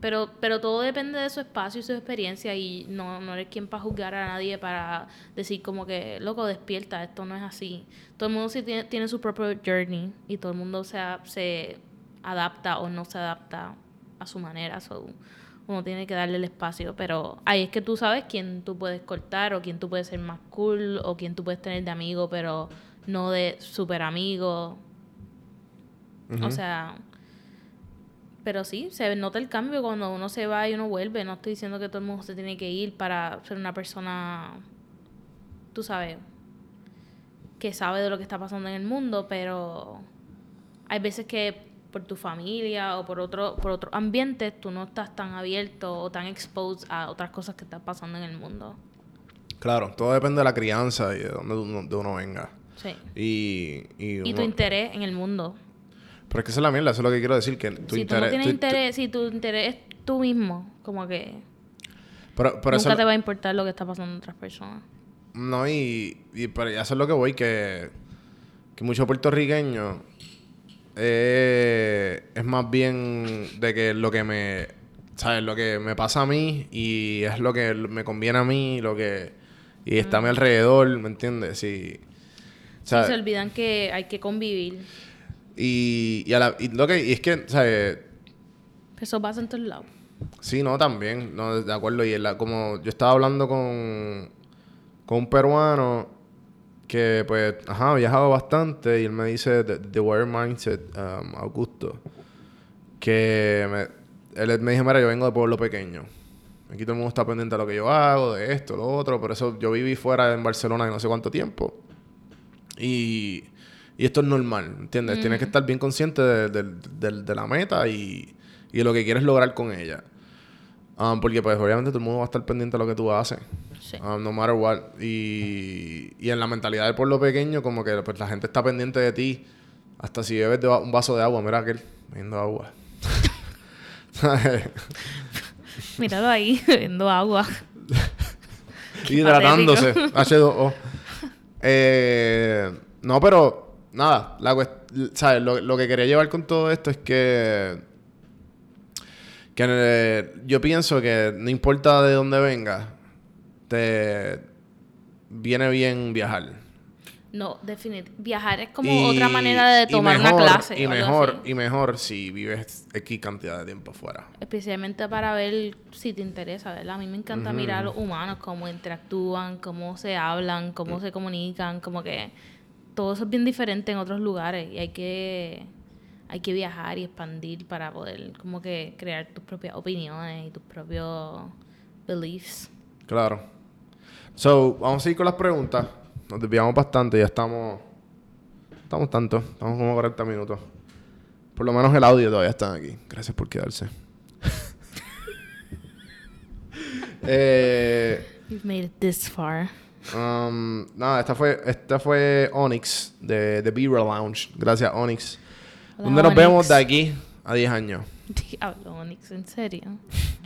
pero, pero todo depende de su espacio y su experiencia y no, no eres quien para juzgar a nadie para decir como que, loco, despierta, esto no es así. Todo el mundo sí tiene, tiene su propio journey y todo el mundo se, se adapta o no se adapta a su manera. So, uno tiene que darle el espacio, pero ahí es que tú sabes quién tú puedes cortar o quién tú puedes ser más cool o quién tú puedes tener de amigo, pero no de super amigo. O sea, pero sí, se nota el cambio cuando uno se va y uno vuelve. No estoy diciendo que todo el mundo se tiene que ir para ser una persona, tú sabes, que sabe de lo que está pasando en el mundo, pero hay veces que por tu familia o por otro por otro ambiente tú no estás tan abierto o tan exposed a otras cosas que están pasando en el mundo. Claro, todo depende de la crianza y de dónde uno, uno venga. Sí. Y, y, tu interés en el mundo. Pero es que esa es la mierda, eso es lo que quiero decir. Que tu si tú no tienes interés, si tu interés es tú mismo, como que. nunca te va a importar lo que está pasando en otras personas. No, y, y pero eso es lo que voy, que, que muchos puertorriqueños eh, es más bien de que lo que me. ¿Sabes? Lo que me pasa a mí y es lo que me conviene a mí, lo que. Y está a mi alrededor, ¿me entiendes? Sí. se olvidan que hay que convivir. Y, y, a la, y lo que y es que, ¿sabes? Eso pasa en todos lados. Sí, no, también, no, de acuerdo. Y la, como yo estaba hablando con, con un peruano que, pues, ajá, ha viajado bastante y él me dice, The, the Warrior Mindset, um, Augusto, que me, él me dijo, mira, yo vengo de pueblo pequeño. Aquí todo el mundo está pendiente de lo que yo hago, de esto, lo otro. Por eso yo viví fuera en Barcelona de no sé cuánto tiempo. Y y esto es normal, ¿entiendes? Tienes que estar bien consciente de, la meta y, de lo que quieres lograr con ella. Um, porque pues obviamente todo el mundo va a estar pendiente de lo que tú haces. Um, no matter what. Y, y en la mentalidad del pueblo pequeño, como que pues la gente está pendiente de ti. Hasta si bebes un vaso de agua. Mira aquel, bebiendo agua. Míralo ahí, bebiendo agua. Hidratándose. H2O. Eh, no, pero nada, la ¿sabes? Lo, que quería llevar con todo esto es que, que yo pienso que no importa de dónde venga, te viene bien viajar. No, definitivamente. Viajar es como otra manera de tomar una clase. Y mejor, y mejor si vives X cantidad de tiempo fuera. Especialmente para ver si te interesa, ¿verdad? A mí me encanta mirar a los humanos, cómo interactúan, cómo se hablan, cómo mm. se comunican, como que todo eso es bien diferente en otros lugares y hay que hay que viajar y expandir para poder como que crear tus propias opiniones y tus propios beliefs. Claro. So, vamos a seguir con las preguntas. Nos desviamos bastante, ya estamos. Estamos tanto, estamos como 40 minutos. Por lo menos el audio todavía está aquí. Gracias por quedarse. eh, You've made it this far. um, nada, esta fue, esta fue Onyx de, de Beaver Lounge. Gracias, Onyx. Hola, ¿Dónde nos Onyx. vemos de aquí a 10 años? Diablo, Onyx, en serio.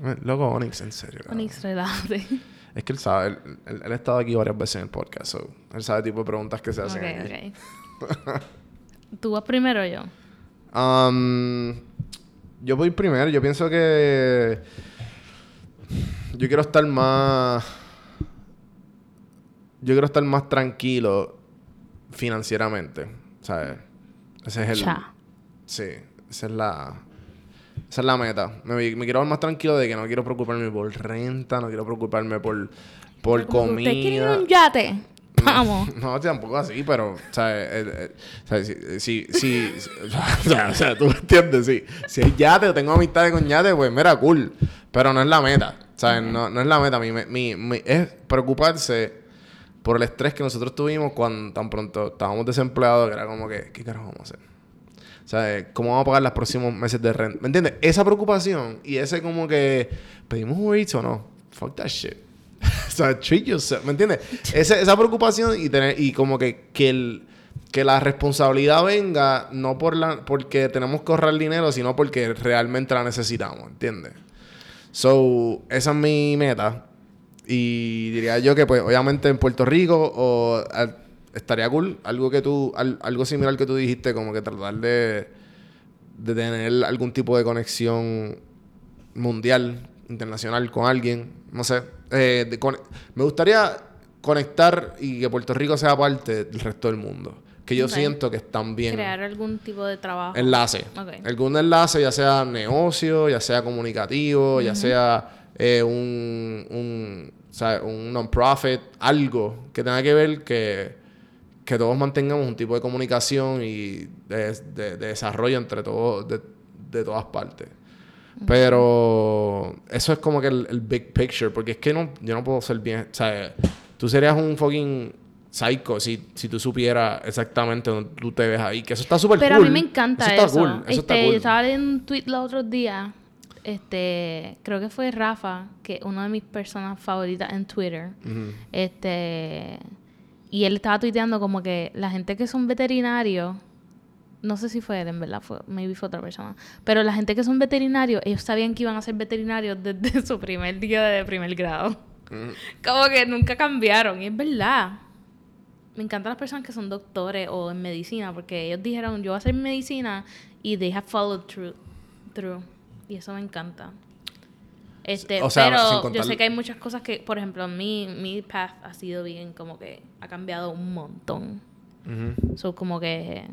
Eh, Loco, Onyx, en serio. Onyx, relájate. Es que él sabe, él, él- él ha estado aquí varias veces en el podcast, so, él sabe el tipo de preguntas que se hacen aquí. Ok, ok. ¿Tú vas primero o yo? Um, yo voy primero. Yo pienso que yo quiero estar más. Yo quiero estar más tranquilo financieramente, ¿sabes? Ese es el. Cha. Sí, esa es la. Esa es la meta. Me, me quiero ver más tranquilo de que no quiero preocuparme por renta, no quiero preocuparme por, por que, ¿Usted quiere comida. un yate? Vamos. No, tampoco así, pero, ¿sabes? Eh, eh, ¿sabes? Si, si, si- o, sea, o sea, tú entiendes, sí. Si es yate o tengo amistades con yate, pues mira, cool. Pero no es la meta, ¿sabes? No, no es la meta. Mi, mi, mi- es preocuparse por el estrés que nosotros tuvimos cuando tan pronto estábamos desempleados, que era como que, ¿qué carajo vamos a hacer? ¿Sabes? ¿Cómo vamos a pagar los próximos meses de renta? ¿Me entiendes? Esa preocupación y ese como que, ¿pedimos Uber Eats o no? Fuck that shit. o sea, treat yourself, ¿me entiendes? Ese- esa preocupación y tener y como que, que, el, que la responsabilidad venga no por la porque tenemos que ahorrar dinero, sino porque realmente la necesitamos, ¿entiendes? So, esa es mi meta. Y diría yo que, pues, obviamente en Puerto Rico o al- estaría cool. Algo que tú, al- algo similar que tú dijiste, como que tratar de, de tener algún tipo de conexión mundial, internacional con alguien. No sé. Eh, de con- me gustaría conectar y que Puerto Rico sea parte del resto del mundo. Que yo siento que están bien. Crear algún tipo de trabajo. Enlace. Algún enlace, ya sea negocio, ya sea comunicativo, ya sea eh, un, un, un non-profit, algo que tenga que ver que, que todos mantengamos un tipo de comunicación y de, de- de desarrollo entre todos, de, de todas partes. Pero eso es como que el, el big picture, porque es que no, yo no puedo ser bien, o sea, tú serías un fucking psycho si, si tú supieras exactamente dónde tú te ves ahí, que eso está súper cool. Pero a mí me encanta eso. Eso está cool, eso está Este, cool. Yo estaba leyendo un tweet los otros días. Este, creo que fue Rafa, que es una de mis personas favoritas en Twitter. Este, y él estaba tuiteando como que la gente que son veterinarios, no sé si fue él, en verdad, fue, maybe fue otra persona, pero la gente que son veterinarios, ellos sabían que iban a ser veterinarios desde su primer día de primer grado. Ujú. Como que nunca cambiaron, y es verdad. Me encantan las personas que son doctores o en medicina, porque ellos dijeron, yo voy a hacer medicina, y they have followed through. through. Y eso me encanta. Este, O sea, sin pero contar- yo sé que hay muchas cosas que, por ejemplo, mi, mi path ha sido bien, como que ha cambiado un montón. Ujú. So, como que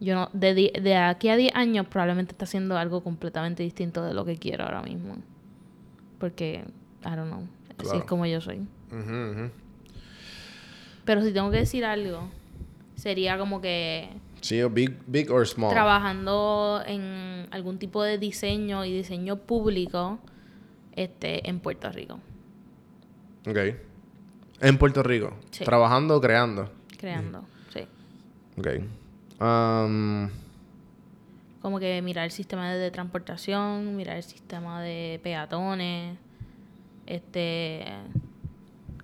yo no, de, de aquí a 10 años probablemente está haciendo algo completamente distinto de lo que quiero ahora mismo. Porque, I don't know, así Claro. es como yo soy. Pero si tengo que decir algo, sería como que Sí, o big, big or small. trabajando en algún tipo de diseño y diseño público este, en Puerto Rico, Ok. En Puerto Rico. Sí. Trabajando o creando. creando. Sí. Ok. Um, Como que mirar el sistema de transportación, mirar el sistema de peatones, este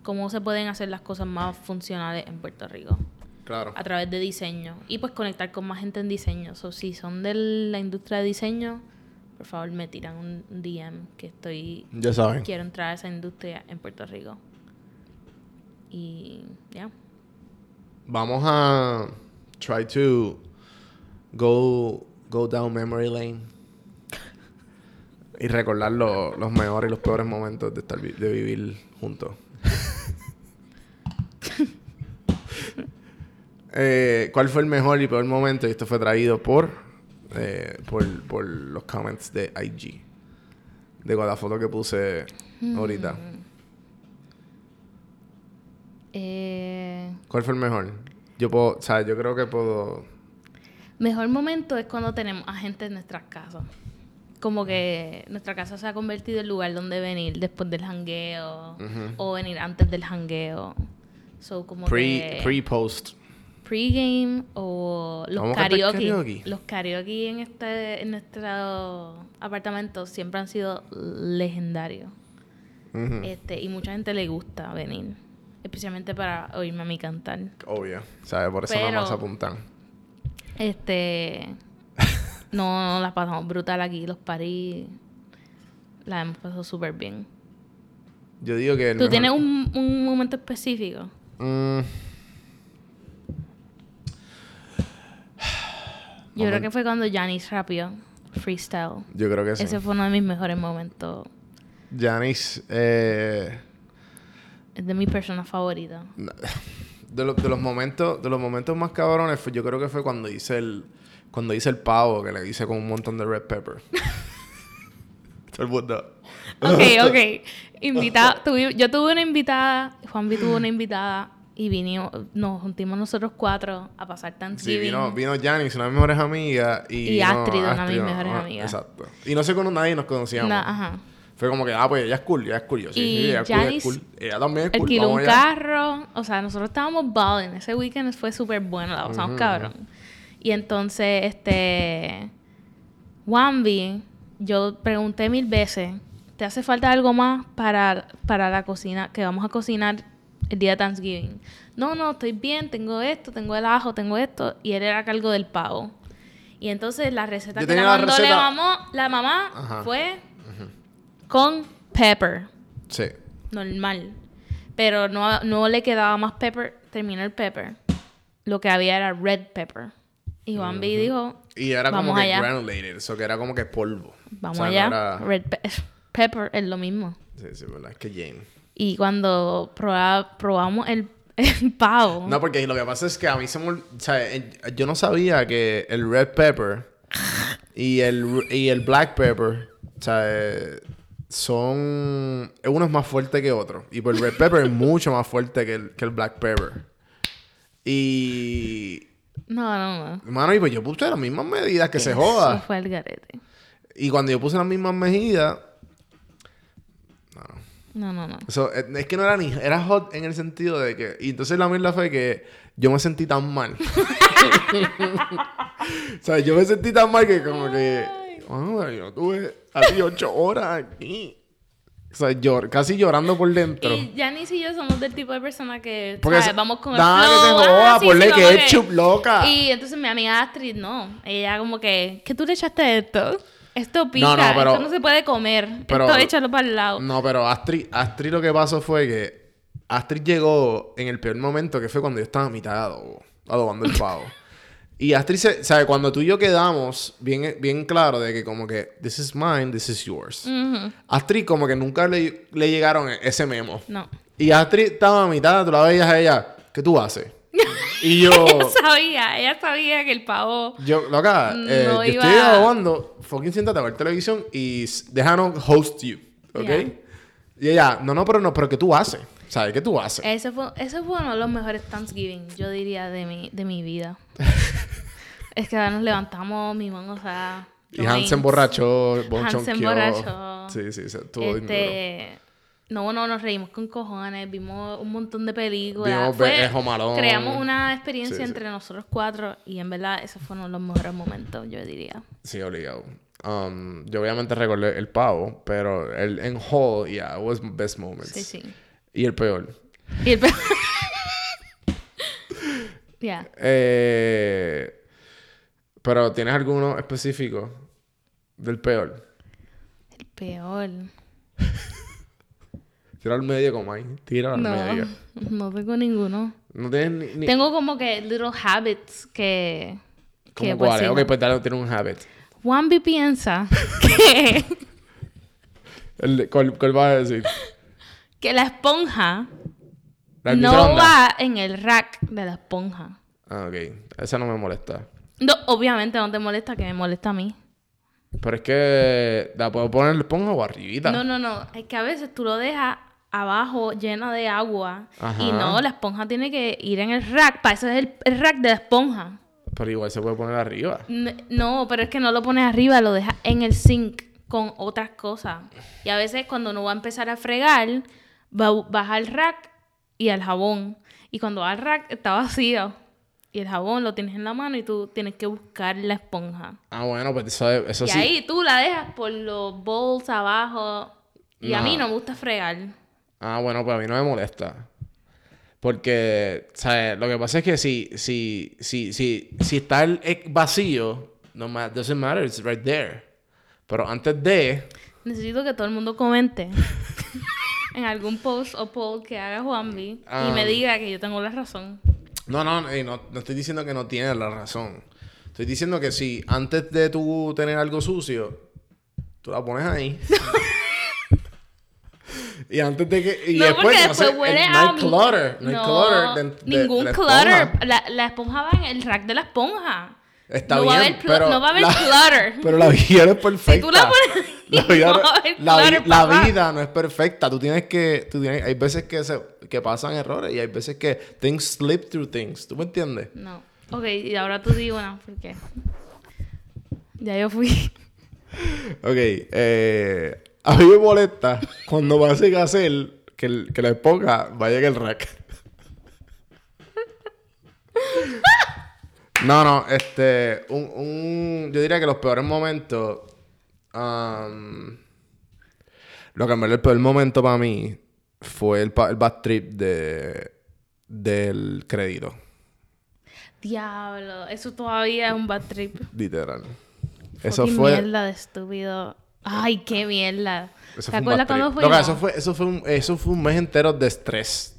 cómo se pueden hacer las cosas más funcionales en Puerto Rico claro. a través de diseño y pues conectar con más gente en diseño. So, si son de la industria de diseño, por favor me tiran un DM que estoy Ya saben. quiero entrar a esa industria en Puerto Rico. Y ya. Vamos a try to go, go down memory lane. Y recordar lo- los mejores y los peores momentos de, estar, de vivir juntos. Eh, ¿Cuál fue el mejor y peor momento? Y esto fue traído por, eh, por, por los comments de IG. De con la foto que puse ahorita. Eh, ¿Cuál fue el mejor? Yo puedo, o sea, yo creo que puedo. Mejor momento es cuando tenemos a gente en nuestras casas. Como que nuestra casa se ha convertido en lugar donde venir después del jangueo o venir antes del jangueo. So, como Pre, que pre, post. Pregame o los karaoke. karaoke. Los karaoke en este en nuestro apartamento siempre han sido legendarios. Este, y mucha gente le gusta venir, especialmente para oírme a mí cantar. Obvio. ¿Sabes? Por eso Pero- nada más apuntan. Este, no la pasamos brutal aquí, los paris la hemos pasado súper bien. Yo digo que. ¿Tú mejor- tienes un, un momento específico? Mm, Yo creo que fue cuando Janis rapió freestyle. yo creo que sí. Ese fue uno de mis mejores momentos. Janice, eh, Es de mi persona favorita. de, lo- de los momentos, de los momentos más cabrones, fue- yo creo que fue cuando hice el, cuando hice el pavo que le hice con un montón de red pepper. Todo el mundo. Ok, ok. Invitada, tuvi- yo tuve una invitada, Juanvi tuvo una invitada y vinimos, nos juntamos nosotros cuatro a pasar Sí, Thanksgiving. vino, vino Janice, una de mis mejores amigas. Y, Astrid, una de mis mejores amigas. Exacto. Y no sé con nadie nos conocíamos. Ajá. Fue como que, ah, pues ella es cool, ella es cool. Yo, sí, Y sí, ella es cool, ella es Janice cool. Ella también es cool. Alquiló un carro, o sea, nosotros estábamos balling. Ese weekend fue súper bueno, la pasamos cabrón. Y entonces, este. Wambi, yo pregunté mil veces: ¿te hace falta algo más para, para la cocina que vamos a cocinar el día de Thanksgiving? No, no, estoy bien, tengo esto, tengo el ajo, tengo esto. Y él era a cargo del pavo. Y entonces la receta Yo que le mandó la receta- mamá, la mamá Ajá. fue con pepper Sí. normal. Pero no, no le quedaba más pepper, terminó el pepper. Lo que había era red pepper. Y Juan B dijo, Y era como Vamos que allá. granulated, eso que era como que polvo. vamos O sea, no allá, era- red pe- pepper es lo mismo. Sí, sí, verdad, es que Jane. Y cuando proba- probamos el, el pavo, No, porque lo que pasa es que a mí se me... O sea, eh, yo no sabía que el red pepper y el, y el black pepper, o sea, eh, son... Uno es más fuerte que otro. Y pues el red pepper es mucho más fuerte que el, que el black pepper. Y... no, no, no. Mano, y pues yo puse las mismas medidas que se Eso joda. fue el garete. Y cuando yo puse las mismas medidas... No, no, no. Eso, eh, es que no era ni... Era hot en el sentido de que... Y entonces la mierda fue que yo me sentí tan mal. o sea, yo me sentí tan mal que como que... "Ah, yo tuve así ocho horas aquí. O sea, llor- casi llorando por dentro. Y Janice y yo somos del tipo de persona que Porque ¿sabes? vamos con el Nada, que flow. se joda, ah, sí, ponle sí, vamos ketchup, loca. Y entonces mi amiga Astrid, no. Ella como que, ¿qué tú le echaste a esto? Esto pica, No, no, pero- esto no se puede comer. pero- esto échalo para el lado. No, pero Astrid, Astrid lo que pasó fue que Astrid llegó en el peor momento que fue cuando yo estaba a mitad de adobo, adobando el pavo. y Astrid, se, ¿sabe? Cuando tú y yo quedamos bien, bien claro de que como que this is mine, this is yours. Ujú. Astrid como que nunca le, le llegaron ese memo. No. Y Astrid estaba a mitad, tú la veías a ella, ¿qué tú haces? y yo, Ella sabía, ella sabía que el pavo... yo, loca, eh, No yo iba- estoy adobando, fucking siéntate a ver televisión y déjanos host you, ¿ok? Y ella, no, no, pero no, pero ¿qué tú haces? ¿Sabes? ¿Qué tú haces? Ese fue, ese fue uno de los mejores Thanksgiving, yo diría, de mi, de mi vida. es que ahora nos levantamos, mi mamá, o sea... y Hans se emborrachó, Bon Hans se chonqueó. emborrachó. Sí, sí, sí, duro. Este, no, no, nos reímos con cojones, vimos un montón de películas. Vimos Fue- creamos una experiencia Sí, sí. entre nosotros cuatro y en verdad esos fueron los mejores momentos, yo diría. Sí, obligado. Um, yo obviamente recordé el pavo, pero el en Hall, yeah, it was best moments. Sí, sí. Y el peor. Y el pe- Ya. Eh, pero ¿tienes alguno específico del peor? El peor. Tira al medio como ahí. Tira al No, medio. no tengo ninguno. No tienes ni... ni- Tengo como que little habits que... ¿Cómo que pues, cuál? sí, Ok, pues dale, tiene un habit. Juanvi piensa que, El ¿cuál, cuál vas a decir? que la esponja ¿La no va en el rack de la esponja. Ah, ok. Esa no me molesta. No, obviamente no te molesta, que me molesta a mí. Pero es que... ¿La puedo poner la esponja o arribita? No, no, no. Es que a veces tú lo dejas abajo llena de agua Ajá. y no, la esponja tiene que ir en el rack. Para eso es el, el rack de la esponja. Pero igual se puede poner arriba. No, pero es que no lo pones arriba, lo dejas en el sink con otras cosas. Y a veces cuando uno va a empezar a fregar, va, vas al rack y al jabón. Y cuando vas al rack está vacío. Y el jabón lo tienes en la mano y tú tienes que buscar la esponja. Ah, bueno, pues eso, eso y sí. ahí tú la dejas por los bowls abajo. Y a mí no me gusta fregar. Ah, bueno, pues a mí no me molesta. Porque, ¿sabes? Lo que pasa es que si, si, si, si, si está el vacío, no ma doesn't matter, it's right there. Pero antes de, Necesito que todo el mundo comente en algún post o poll que haga Juanvi y Ah. me diga que yo tengo la razón. no, no, no, no estoy diciendo que no tienes la razón. Estoy diciendo que si antes de tú tener algo sucio, tú la pones ahí. y antes de que. Y no, después, porque no después sé, huele el- no a... hay clutter. No, hay clutter. de- de- ningún de la clutter. La, la esponja va en el rack de la esponja. Está no bien, va a haber, pero no va a haber la- clutter. Pero la vida no es perfecta. Si tú la pones La vida, no no- a la clutter, la vida no es perfecta. Tú tienes que... Tú tienes, hay veces que, se, que pasan errores y hay veces que things slip through things. ¿Tú me entiendes? No. Ok, y ahora tú di una, ¿por qué? Ya yo fui. Ok. Eh, a mí me molesta cuando me hacen hacer que, el- que la esponja vaya en el rack. No, no, este, un, un, yo diría que los peores momentos, um, lo que verdad el peor momento para mí fue el, el bad trip de, del crédito, Diablo, eso todavía es un bad trip. literal. Eso fue, mierda de estúpido. Ay, qué mierda. eso ¿Te acuerdas cuando fuimos? Loca, eso fue, eso fue un, eso fue un mes entero de estrés.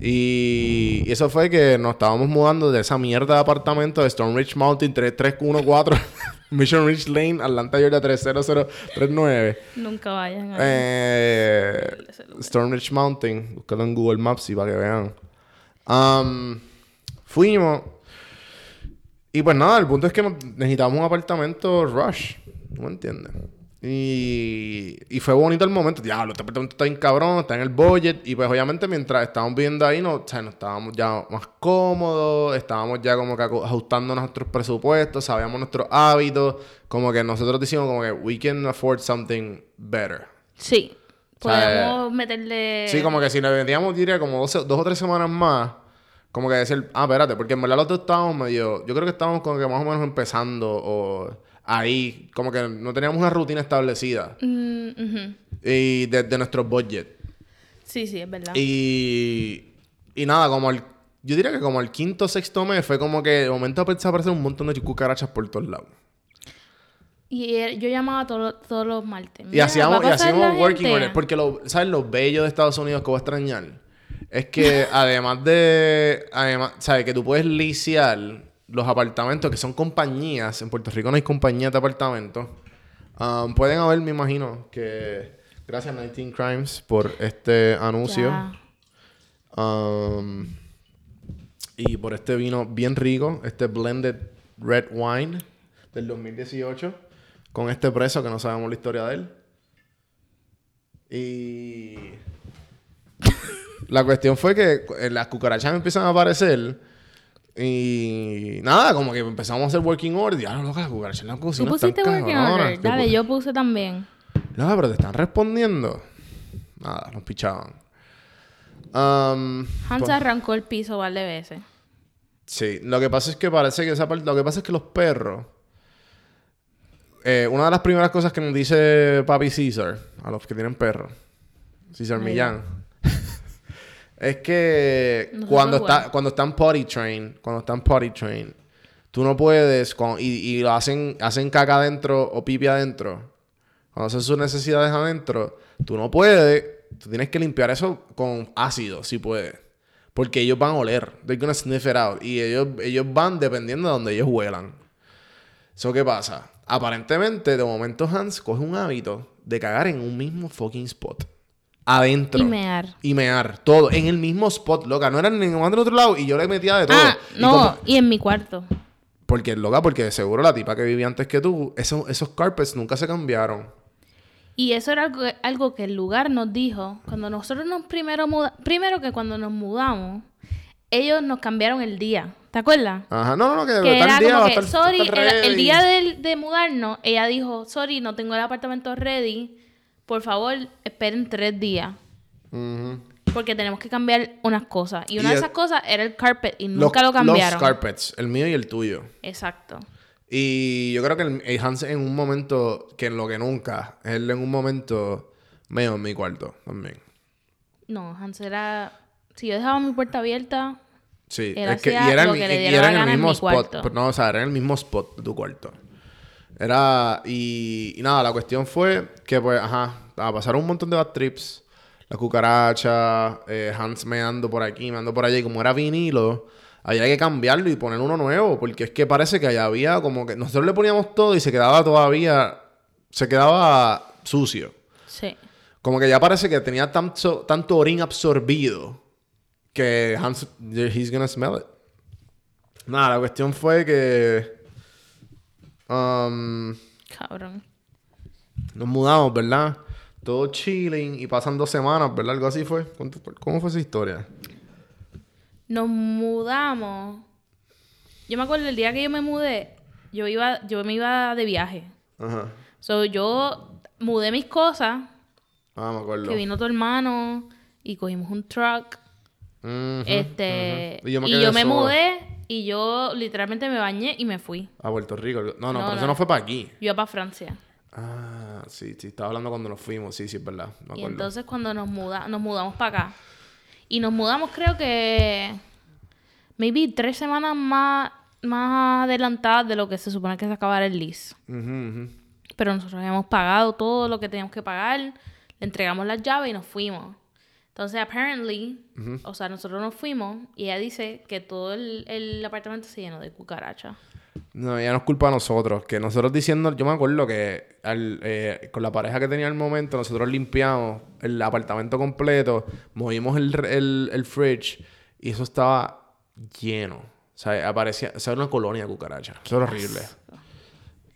Y, y eso fue que nos estábamos mudando de esa mierda de apartamento de Stone Ridge Mountain 3314 Mission Ridge Lane, Atlanta, Georgia 30039. Nunca vayan a... Eh. Stone Ridge Mountain, búscalo en Google Maps y para que vean. Um, fuimos. Y pues nada, el punto es que necesitábamos un apartamento rush. ¿No me entiendes? Y, y fue bonito el momento. Diablo, este apartamento está bien cabrón, está en el budget. Y pues obviamente mientras estábamos viendo ahí, no, o sea, nos estábamos ya más cómodos, estábamos ya como que ajustando nuestros presupuestos, sabíamos nuestros hábitos. Como que nosotros decimos como que we can afford something better. Sí. O sea, Podemos meterle... Sí, como que si le vendíamos, diría, como dos, dos o tres semanas más, como que decir, ah, espérate, porque en verdad los dos estábamos medio, yo creo que estábamos como que más o menos empezando o ahí, como que no teníamos una rutina establecida Mm, y de, de nuestro budget. Sí, sí, es verdad. Y, y nada, como el, yo diría que como el quinto o sexto mes fue como que de momento empezó a aparecer un montón de cucarachas por todos lados. Y er- yo llamaba todos todos los martes. Y hacíamos, ¿va a y hacíamos working on it. Porque, lo, ¿sabes? Lo bello de Estados Unidos que voy a extrañar es que además de... Además, ¿sabes? Que tú puedes liciar los apartamentos que son compañías. En Puerto Rico no hay compañías de apartamentos. Um, pueden haber, me imagino, que... Gracias 19 Crimes por este anuncio. Um, y por este vino bien rico, este blended red wine del 2018, con este preso que no sabemos la historia de él. Y la cuestión fue que eh, las cucarachas empiezan a aparecer y nada, como que empezamos a hacer working order. Y ahora, loca, cucarachas en la ¿Tú cocina están pusiste working order? Dale, yo puse también. no, pero te están respondiendo. Nada, nos pichaban. Um, Hans pues- arrancó el piso par de veces. Sí, lo que pasa es que parece que esa parte, lo que pasa es que los perros, eh, una de las primeras cosas que nos dice Papi Caesar, a los que tienen perros, Caesar Ay, Millán, es que No cuando está, cuando están potty train, cuando están potty train, tú no puedes, cuando- y, y lo hacen, hacen caca adentro o pipi adentro, cuando hacen sus necesidades adentro, tú no puedes, tú tienes que limpiar eso con ácido, si puedes. Porque ellos van a oler. They're gonna sniff it out. Y ellos, ellos van dependiendo de donde ellos huelan. ¿Eso qué pasa? Aparentemente, de momento Hans coge un hábito de cagar en un mismo fucking spot. Adentro. Y mear. Y mear. Todo. En el mismo spot, loca. No era en ningún del otro lado. Y yo le metía de todo. Ah, Y no, como- y en mi cuarto. porque, loca, porque seguro la tipa que vivía antes que tú, esos, esos carpets nunca se cambiaron. Y eso era algo, algo que el lugar nos dijo cuando nosotros nos primero muda- primero que cuando nos mudamos, ellos nos cambiaron el día ¿Te acuerdas? Ajá, no, no, que, Que tal era día va como a que, estar- sorry, estar el, día de mudarnos, ella dijo, sorry, no tengo el apartamento ready. Por favor, esperen tres días. Porque tenemos que cambiar unas cosas. Y una Y de el- esas cosas era el carpet y Los- nunca lo cambiaron. Los carpets, el mío y el tuyo. Exacto. Y yo creo que el, el Hans en un momento, que en lo que nunca, él en un momento medio en mi cuarto también. No, Hans era... Si yo dejaba mi puerta abierta, Sí, Él es que, y era, lo en- que le y diera era la en el en mismo mi spot. pero no, o sea, era en el mismo spot de tu cuarto. Era, y, y nada, la cuestión fue que, pues, ajá, a pasaron un montón de bad trips. La cucaracha, eh, Hans meando por aquí, meando por allá. Y como era vinilo, había que cambiarlo y poner uno nuevo. Porque es que parece que allá había como que nosotros le poníamos todo y se quedaba todavía, se quedaba sucio. sí. Como que ya parece que tenía tanto, tanto orín absorbido que Hans, he's gonna smell it. Nada, la cuestión fue que um, Cabrón. nos mudamos, ¿verdad? Todo chilling y pasan dos semanas, ¿verdad? Algo así fue. ¿Cuánto- ¿Cómo fue esa historia? Nos mudamos. Yo me acuerdo el día que yo me mudé, yo iba, yo me iba de viaje. Ajá. So, yo mudé mis cosas, Ah, me acuerdo. que vino tu hermano y cogimos un truck. Este. Y yo me y yo me mudé y yo literalmente me bañé y me fui. A Puerto Rico. No, no, No, pero eso no. fue para aquí. Yo para Francia. Ah, sí, sí. Estaba hablando cuando nos fuimos. Sí, sí, es verdad. Me Y entonces cuando nos muda, nos mudamos para acá. Y nos mudamos creo que maybe tres semanas más, más adelantadas de lo que se supone que se acabara el lease. Pero nosotros habíamos pagado todo lo que teníamos que pagar, le entregamos las llaves y nos fuimos. Entonces, apparently, o sea, nosotros nos fuimos y ella dice que todo el, el apartamento se llenó de cucarachas. No, ya no es culpa de nosotros. Que nosotros diciendo, yo me acuerdo que al, eh, con la pareja que tenía al momento, nosotros limpiamos el apartamento completo, movimos el, el, el fridge y eso estaba lleno. O sea, aparecía, o sea, era una colonia de cucaracha. Eso era horrible.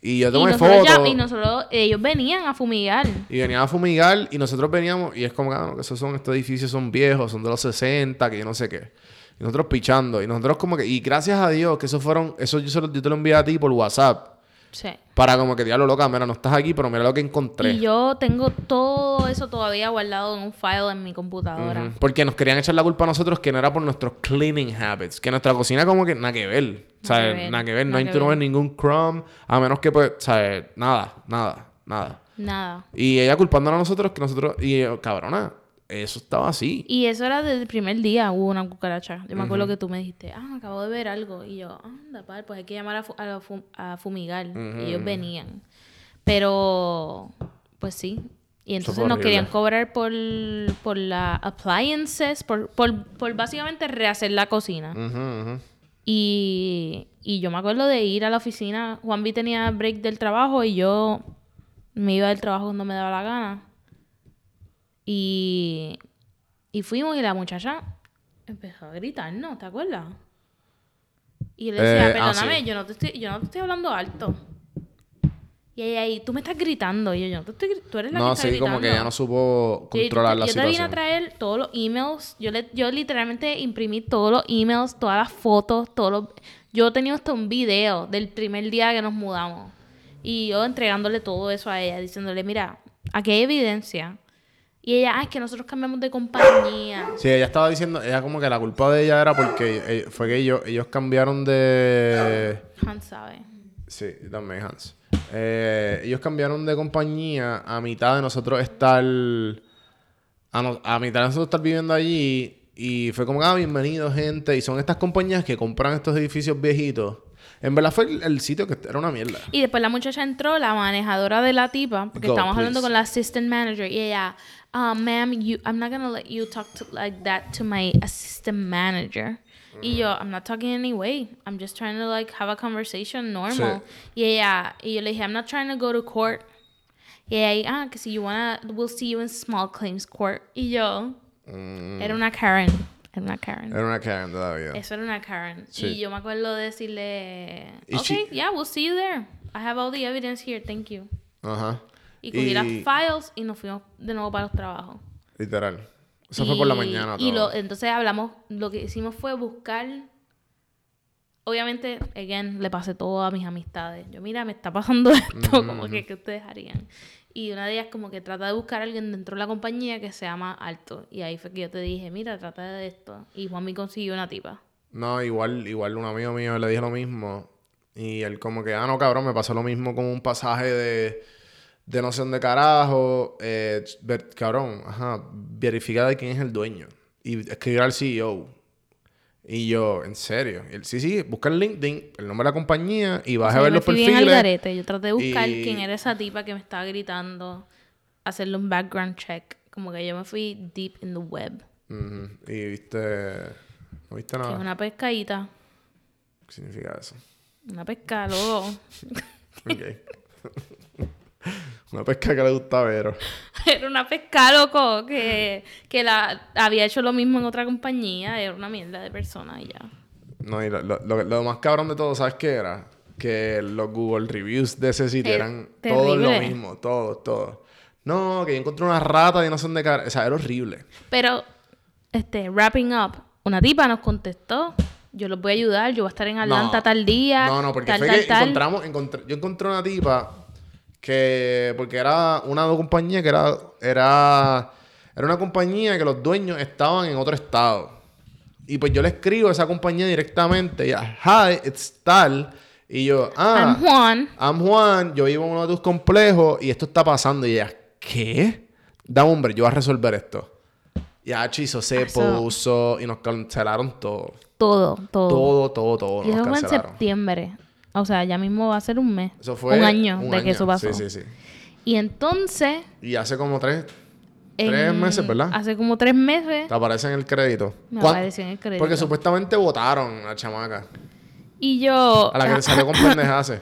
Y yo tomé fotos. ya- y nosotros, ellos venían a fumigar. Y venían a fumigar y nosotros veníamos y es como que, ah, que esos son, estos edificios son viejos, son de los 60, que yo no sé qué. Y nosotros pichando. Y nosotros como que, y gracias a Dios que eso fueron, eso yo, se lo- yo te lo envié a ti por WhatsApp. Sí. Para como que, diablo loca, mira, no estás aquí, pero mira lo que encontré. Y yo tengo todo eso todavía guardado en un file en mi computadora. Porque nos querían echar la culpa a nosotros que no era por nuestros cleaning habits. Que nuestra cocina como que nada que ver. O sea, Nada que ver, nada que ver. No hay que no ningún crumb. A menos que pues, ¿sabes? Nada, nada, nada. Nada. Y ella culpándonos a nosotros que nosotros... Y yo, cabrona, eso estaba así. Y eso era desde el primer día, hubo una cucaracha. Yo me acuerdo que tú me dijiste, ah, acabo de ver algo. Y yo, anda, pal, pues hay que llamar a, fu- a fumigar. Y ellos venían. Pero, pues sí. Y entonces nos querían cobrar por, por las appliances, por, por, por básicamente rehacer la cocina. Y, y yo me acuerdo de ir a la oficina. Juan B tenía break del trabajo y yo me iba del trabajo cuando me daba la gana. Y, y fuimos y la muchacha empezó a gritar, ¿no? ¿Te acuerdas? Y yo le decía, Eh, ah, perdóname, sí. yo, no te estoy, yo no te estoy hablando alto. Y ella ahí, tú me estás gritando. Y yo, yo no te estoy tú eres la que No, está sí, gritando. como que ya no supo Sí, controlar yo la te- yo te vine a situación. traer todos los emails. Yo, le, yo literalmente imprimí todos los emails, todas las fotos, todos los... Yo tenía hasta un video del primer día que nos mudamos. Y yo entregándole todo eso a ella, diciéndole, mira, aquí hay evidencia. Y ella, ah, es que nosotros cambiamos de compañía. Sí, ella estaba diciendo, ella como que la culpa de ella era porque eh, fue que ellos, ellos cambiaron de... Hans sabe. Sí, también Hans. Eh, ellos cambiaron de compañía a mitad de nosotros estar... A, no- a mitad de nosotros estar viviendo allí. Y fue como, ah, bienvenido gente. Y son estas compañías que compran estos edificios viejitos. En verdad fue el, el sitio que era una mierda. Y después la muchacha entró, la manejadora de la tipa, porque Go, estábamos please. hablando con la assistant manager, y ella, uh, ma'am, you, I'm not gonna let you talk to, like that to my assistant manager. Y yo, I'm not talking anyway. I'm just trying to like have a conversation normal. Y ella, y yo le dije, I'm not trying to go to court. Y ella, ah, que si you wanna, we'll see you in small claims court. Y yo, era una Karen. Era una Karen. Era una Karen todavía. Eso era una Karen. Sí. Y yo me acuerdo de decirle, Y ok, she- yeah, we'll see you there. I have all the evidence here, thank you. Ajá. Y cogí las files y nos fuimos de nuevo para los trabajos. Literal. Eso fue por la mañana. Y lo, entonces hablamos, lo que hicimos fue buscar obviamente, again, le pasé todo a mis amistades. Yo, mira, me está pasando esto, como que, ¿qué ustedes harían? Y una de ellas como que trata de buscar a alguien dentro de la compañía que sea más alto. Y ahí fue que yo te dije, mira, trata de esto. Y Juan me consiguió una tipa. No, igual, igual un amigo mío le dije lo mismo. Y él como que, ah, no, cabrón, me pasó lo mismo con un pasaje de, de no sé dónde carajo. Eh, ver- cabrón, ajá, verificar de quién es el dueño. Y escribir al CEO. Y yo, ¿en serio? Él, sí, sí, busca en LinkedIn el nombre de la compañía y vas O sea, a ver me los fui bien al perfiles. garete. Yo traté de buscar y- quién era esa tipa que me estaba gritando, hacerle un background check. Como que yo me fui deep in the web. Y viste, no viste Que es nada. una pescadita. ¿Qué significa eso? Una pesca, loco. Ok. Una pesca que le gusta a Vero. Era una pesca, loco, que, que la había hecho lo mismo en otra compañía. Era una mierda de persona y ya. No, y lo, lo- lo- más cabrón de todo, ¿sabes qué era? Que los Google Reviews de ese sitio Es eran todos lo mismo, todos, todos. No, que yo encontré una rata y no son de cara. O sea, era horrible. Pero, este, wrapping up, una tipa nos contestó. Yo los voy a ayudar, yo voy a estar en Atlanta No. tal día. No, no, porque tal, fue tal, que tal. encontramos, encontré- yo encontré una tipa que, porque era una compañía que era, era, era una compañía que los dueños estaban en otro estado. Y pues yo le escribo a esa compañía directamente, y ella, hi, it's tal. Y yo, ah, I'm Juan. I'm Juan, yo vivo en uno de tus complejos y esto está pasando. Y ella, ¿qué? Da hombre, yo voy a resolver esto. Y ah, chizo se Eso- puso y nos cancelaron todo. Todo, todo. Todo, todo, todo. y nos eso fue en septiembre. O sea, ya mismo va a ser un mes. Eso fue un año un de que eso pasó. Sí, sí, sí. Y entonces. Y hace como tres, tres meses, ¿verdad? Hace como tres meses Te aparece en el crédito. me ¿Cuán- apareció en el crédito. Porque supuestamente votaron a la chamaca. Y yo. A la que le salió con pendejadas.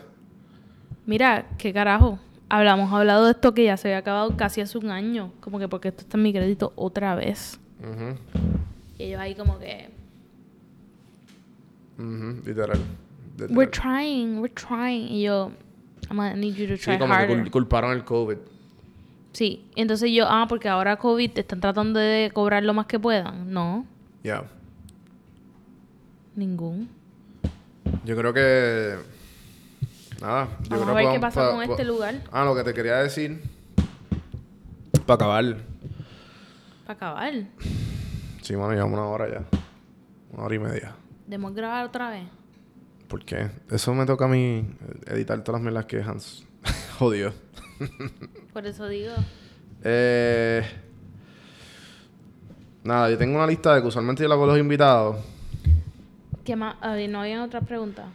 Mira, qué carajo. Hablamos hablado de esto que ya se había acabado casi hace un año. Como que porque esto está en mi crédito otra vez. Ujú, Y ellos ahí como que. ujú, Literal. Literal. We're trying, we're trying. Y yo. I'm gonna need you to try Sí, como que harder. cul- culparon el COVID. Sí. Entonces yo, ah, porque ahora COVID te están tratando de cobrar lo más que puedan. No, Ya. ningún. Yo creo que. Nada. Yo Vamos creo a ver que qué pasa pa- con pa- este lugar. Ah, lo que te quería decir. Para acabar. Para acabar. Sí, mano, llevamos una hora ya. Una hora y media. Debemos grabar otra vez. ¿Por qué? Eso me toca a mí editar todas las mierdas que Hans jodió. Por eso digo. Eh, nada, yo tengo una lista de que usualmente yo la hago los invitados. ¿Qué más? A ver, ¿no habían otras preguntas?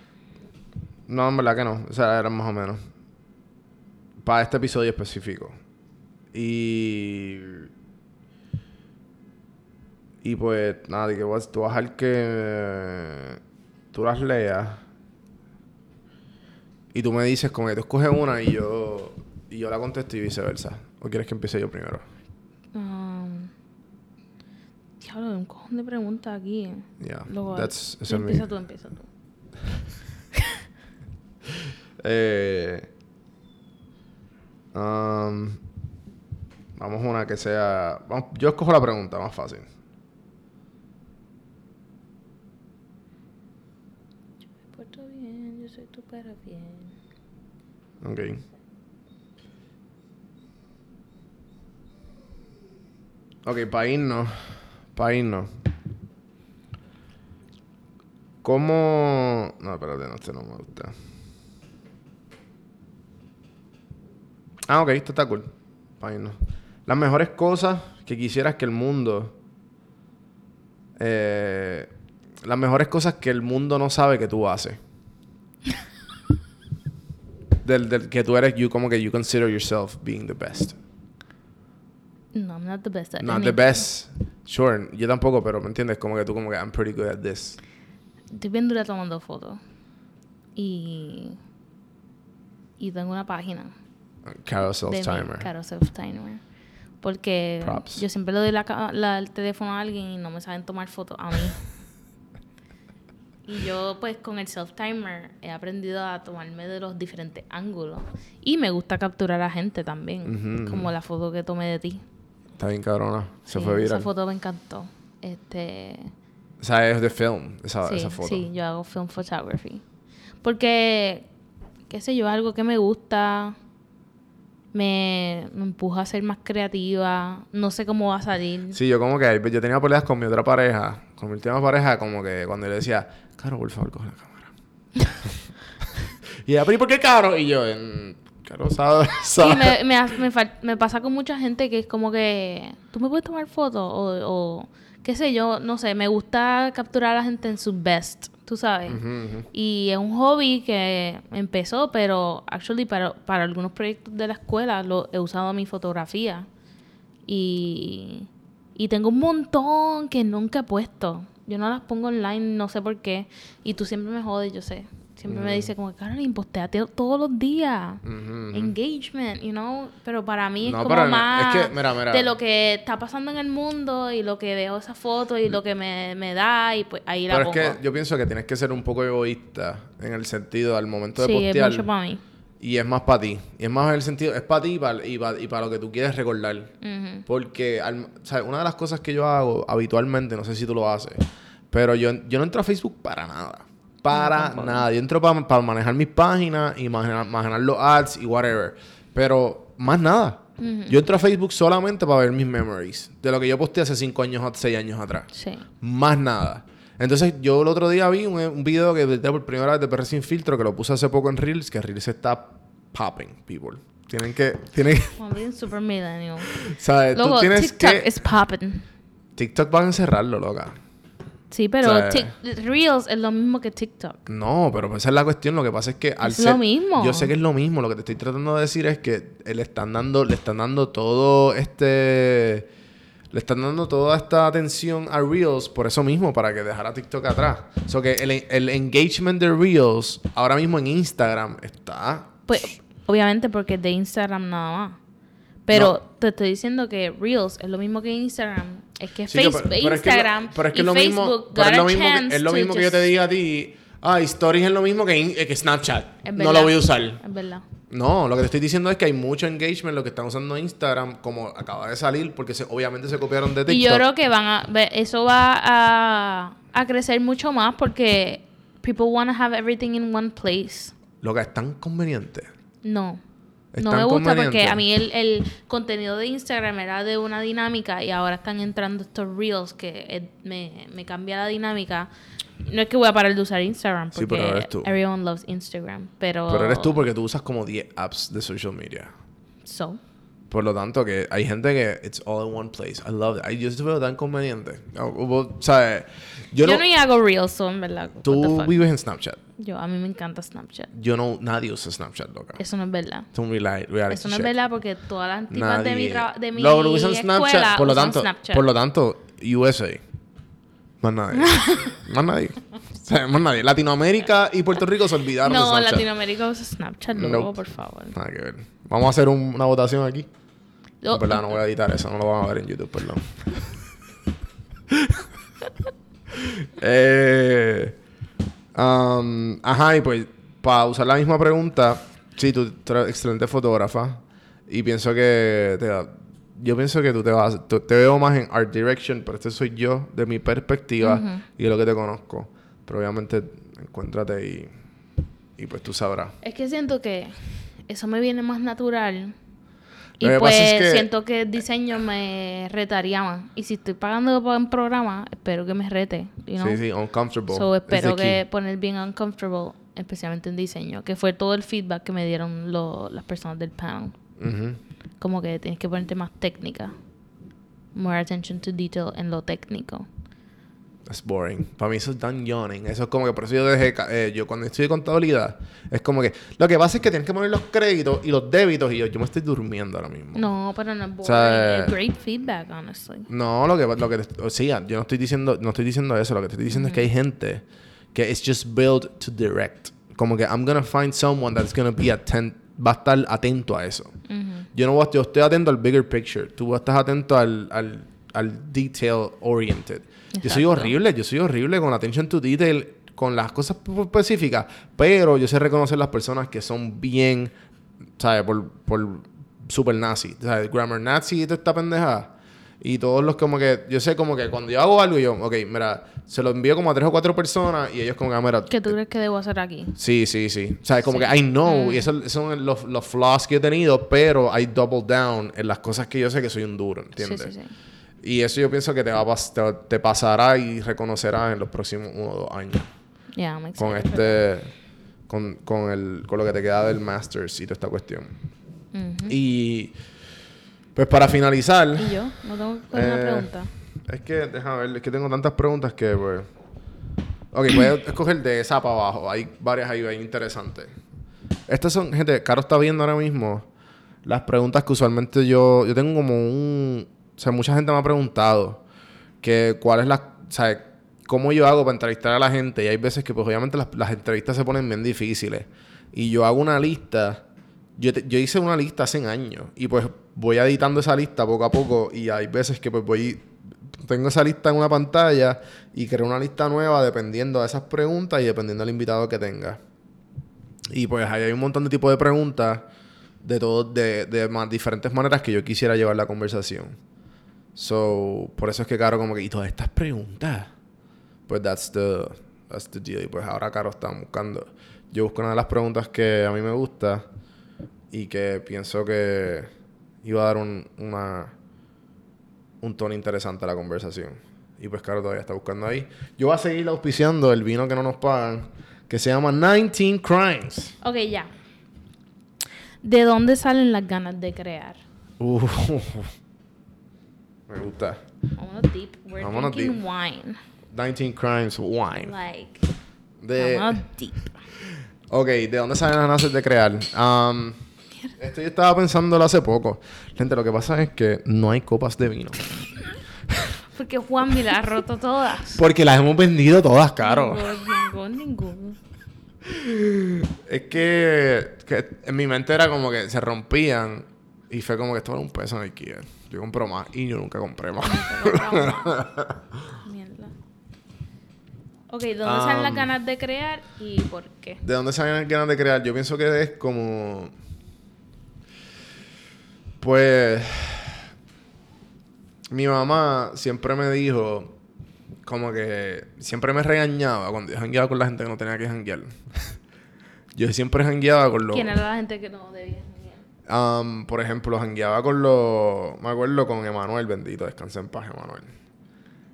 No, en verdad que no. O sea, eran más o menos. Para este episodio específico. Y. Y pues, nada, que tú vas a dejar que. Tú las leas. Y tú me dices, como que tú escoges una y yo. Y yo la contesto y viceversa. ¿O quieres que empiece yo primero? Um, diablo, un cojón de preguntas aquí. Yeah. Luego, That's, tú empieza tú, empieza tú. Eh, um, vamos a una que sea. vamos- yo escojo la pregunta más fácil. Me porto bien, perro bien. Ok. Ok, para irnos. Para irnos. ¿Cómo.? No, espérate, no, este no me gusta. Ah, ok, esto está cool. Para irnos. Las mejores cosas que quisieras que el mundo. eh, las mejores cosas que el mundo no sabe que tú haces. del, del que tú eres, you como que you consider yourself being the best. No, I'm not the best at Not the anything. best. Sure, yo tampoco, pero me entiendes, como que tú como que I'm pretty good at this. Estoy bien dura tomando fotos. Y... Y tengo una página. Mi Timer. Caro Self Timer. Porque Props. yo siempre le doy la, la- el teléfono a alguien y no me saben tomar fotos a mí. y yo, pues, con el self timer he aprendido a tomarme de los diferentes ángulos. Y me gusta capturar a gente también. Ujú. Como la foto que tomé de ti. Está bien cabrona. Se Sí, fue Esa viral. foto me encantó. Este. O sea, es de film, esa, sí, esa foto. sí, yo hago film photography. Porque, qué sé yo, algo que me gusta, me, me empuja a ser más creativa, no sé cómo va a salir. Sí, yo como que yo tenía peleas con mi otra pareja, con mi última pareja, como que cuando yo le decía, Caro, por favor, coge la cámara. y ella, pero ¿y por qué Caro? Y yo, en... Caro, ¿sabes? Sí, me, me, me, me, pasa con mucha gente que es como que, ¿tú me puedes tomar fotos? O, o, qué sé yo, no sé, me gusta capturar a la gente en su best, tú sabes. Y es un hobby que empezó, pero actually para, para algunos proyectos de la escuela lo he usado mi fotografía. Y, y tengo un montón que nunca he puesto. Yo no las pongo online, no sé por qué. Y tú siempre me jodes, yo sé. Siempre me dice como, Caroline, posteate todos los días. Engagement, you know. Pero para mí es como más es que, mira, mira. de lo que está pasando en el mundo y lo que veo esa foto y lo que me, me da y pues ahí la Pero pongo. es que yo pienso que tienes que ser un poco egoísta en el sentido al momento de sí, postear. es mucho para mí. Y es más para ti. Y es más en el sentido, es para ti y para, y para, y para lo que tú quieres recordar. Porque, al, ¿sabes? Una de las cosas que yo hago habitualmente, no sé si tú lo haces, pero yo, yo no entro a Facebook para nada. Para No, nada. Yo entro para manejar mis páginas y manejar, manejar los ads y whatever. Pero más nada. Yo entro a Facebook solamente para ver mis memories. De lo que yo posteé hace 5 años, 6 años atrás. Sí. Más nada. Entonces, yo el otro día vi un, un video que de por primera vez de PR Sin Filtro, que lo puse hace poco en Reels, que Reels está popping, people. Tienen que... Tienen super millennial. ¿Sabes? Tú tienes TikTok que... es popping. TikTok van a encerrarlo, loca. Sí, pero O sea, Tik- Reels es lo mismo que TikTok. No, pero esa es la cuestión. Lo que pasa es que al Es ser- lo mismo. Yo sé que es lo mismo. Lo que te estoy tratando de decir es que le están dando, le están dando todo este. Le están dando toda esta atención a Reels por eso mismo, para que dejara TikTok atrás. O sea que el, el engagement de Reels ahora mismo en Instagram está. Pues, obviamente porque es de Instagram nada más. Pero te estoy diciendo que Reels es lo mismo que Instagram. Es que Sí, Facebook, pero- pero es que lo- Instagram pero es que y es lo mismo, pero es lo mismo, que, chance es lo to mismo que yo te diga a ti. Ah, Stories es lo mismo que, in- eh, que Snapchat. Es No lo voy a usar. Es verdad. No, lo que te estoy diciendo es que hay mucho engagement lo que están usando Instagram, como acaba de salir, porque se, obviamente se copiaron de TikTok. Y yo creo que van a eso va a, a crecer mucho más porque people want to have everything in one place. Lo que es tan conveniente. No. Es no me gusta porque a mí el, el contenido de Instagram era de una dinámica y ahora están entrando estos reels que eh, me, me cambia la dinámica. No es que voy a parar de usar Instagram Sí, pero eres tú. everyone loves Instagram, pero... Pero eres tú porque tú usas como 10 apps de social media. So. Por lo tanto, que hay gente que it's all in one place. I love it. Ay, yo veo tan conveniente. No, hubo- O sea, yo, Yo, no... hago reels, so en verdad. Tú vives en Snapchat. Yo, a mí me encanta Snapchat. Yo no... Nadie usa Snapchat, loca. Eso no es verdad. Reality Eso no es verdad porque todas las tipas de mi, de mi Lo que usan escuela Snapchat, por lo usan tanto, Snapchat. por lo tanto, USA. Más nadie. más nadie. O sea, más nadie. Latinoamérica y Puerto Rico se olvidaron de no, Snapchat. Latinoamérica usa Snapchat, luego, por favor. Nada que ver. Vamos a hacer un- una votación aquí. En verdad, no voy a editar eso. No lo van a ver en YouTube, perdón. eh, um, ajá, y pues, para usar la misma pregunta, sí, tú eres excelente fotógrafa. Y pienso que te va- yo pienso que tú te vas, tú- te veo más en art direction, pero este soy yo de mi perspectiva y de lo que te conozco. Pero obviamente, encuéntrate y, y pues tú sabrás. Es que siento que eso me viene más natural. Y pues pasa es que- siento que el diseño me retaría más. Y si estoy pagando por un programa, espero que me rete. You know? Sí, sí, uncomfortable. So espero que poner bien uncomfortable, especialmente en diseño, que fue todo el feedback que me dieron lo- las personas del panel. Como que tienes que ponerte más técnica. More attention to detail en lo técnico. Es boring. Para mí eso es tan yawning. Eso es como que por eso yo dejé... eh, yo cuando estudié contabilidad, es como que... Lo que pasa es que tienes que poner los créditos y los débitos y yo, yo me estoy durmiendo ahora mismo. No, pero no es boring. sea, es great feedback, honestly. No, lo que... Lo que o sea, yo no estoy diciendo... No estoy diciendo eso. Lo que te estoy diciendo es que hay gente que it's just built to direct. Como que I'm gonna find someone that's gonna be atent... Va a estar atento a eso. Yo no voy a- Yo estoy atento al bigger picture. Tú estás atento al... al al detail oriented. Yo soy Exacto. horrible, yo soy horrible con attention to detail, con las cosas específicas, pero yo sé reconocer las personas que son bien, ¿sabes? Por, por super nazi, ¿sabes? Grammar nazi y toda esta pendejada. Y todos los como que, yo sé como que cuando yo hago algo, yo, ok, mira, se lo envío como a tres o cuatro personas y ellos como que, ah, mira. ¿Qué tú crees que debo hacer aquí? Sí, sí, sí. O sea, como que I know, y esos son los, los flaws que he tenido, pero I double down en las cosas que yo sé que soy un duro, ¿entiendes? Sí, sí, sí. Y eso yo pienso que te, va a te, te pasará y reconocerás en los próximos uno o dos años. Yeah, I'm Con este. Con, con, el, con lo que te queda del Masters y toda esta cuestión. Ujú. Y. Pues para finalizar. ¿Y yo? ¿No tengo hacer una Eh, pregunta? Es que, déjame ver, es que tengo tantas preguntas que, pues. Ok, puedes escoger de esa para abajo. Hay varias ahí bien interesantes. Estas son, gente, Caro está viendo ahora mismo las preguntas que usualmente yo. Yo tengo como un. O sea, mucha gente me ha preguntado que cuál es la. O sea, cómo yo hago para entrevistar a la gente. Y hay veces que, pues, obviamente las, las entrevistas se ponen bien difíciles. Y yo hago una lista. Yo, te- yo hice una lista hace años. Y pues voy editando esa lista poco a poco. Y hay veces que, pues, voy. Tengo esa lista en una pantalla y creo una lista nueva dependiendo de esas preguntas y dependiendo del invitado que tenga. Y pues ahí hay un montón de tipos de preguntas de todo, de, de ma- diferentes maneras que yo quisiera llevar la conversación. So, por eso es que Caro como que, y todas estas preguntas. Pues that's the, that's the deal. Y pues ahora Caro está buscando. Yo busco una de las preguntas que a mí me gusta y que pienso que iba a dar un, una, un tono interesante a la conversación. Y pues Caro todavía está buscando ahí. Yo voy a seguir auspiciando el vino que no nos pagan, que se llama 19 Crimes. Ok, ya. ¿De dónde salen las ganas de crear? Uh, me gusta. Vámonos deep. We're Vámonos drinking deep. wine. 19 Crimes Wine. Like, De, vámonos deep. ok, ¿de dónde salen las ganas de crear? Um, esto yo estaba pensándolo hace poco. Gente, lo que pasa es que no hay copas de vino. Porque Juan me las ha roto todas. Porque las hemos vendido todas, caro. Ningún, ningún. Es que, que en mi mente era como que se rompían y fue como que esto era un peso en el Kia. Yo compro más y yo nunca compré más. Mierda. Ok, ¿dónde salen las ganas de crear y por qué? ¿De dónde salen las ganas de crear? Yo pienso que es como. Pues. Mi mamá siempre me dijo. Como que. Siempre me regañaba cuando yo jangueaba con la gente que no tenía que janguear. yo siempre jangueaba con los. ¿Quién era la gente que no debía? Um, por ejemplo, jangueaba con los. Me acuerdo con Emanuel, bendito, descansa en paz, Emanuel.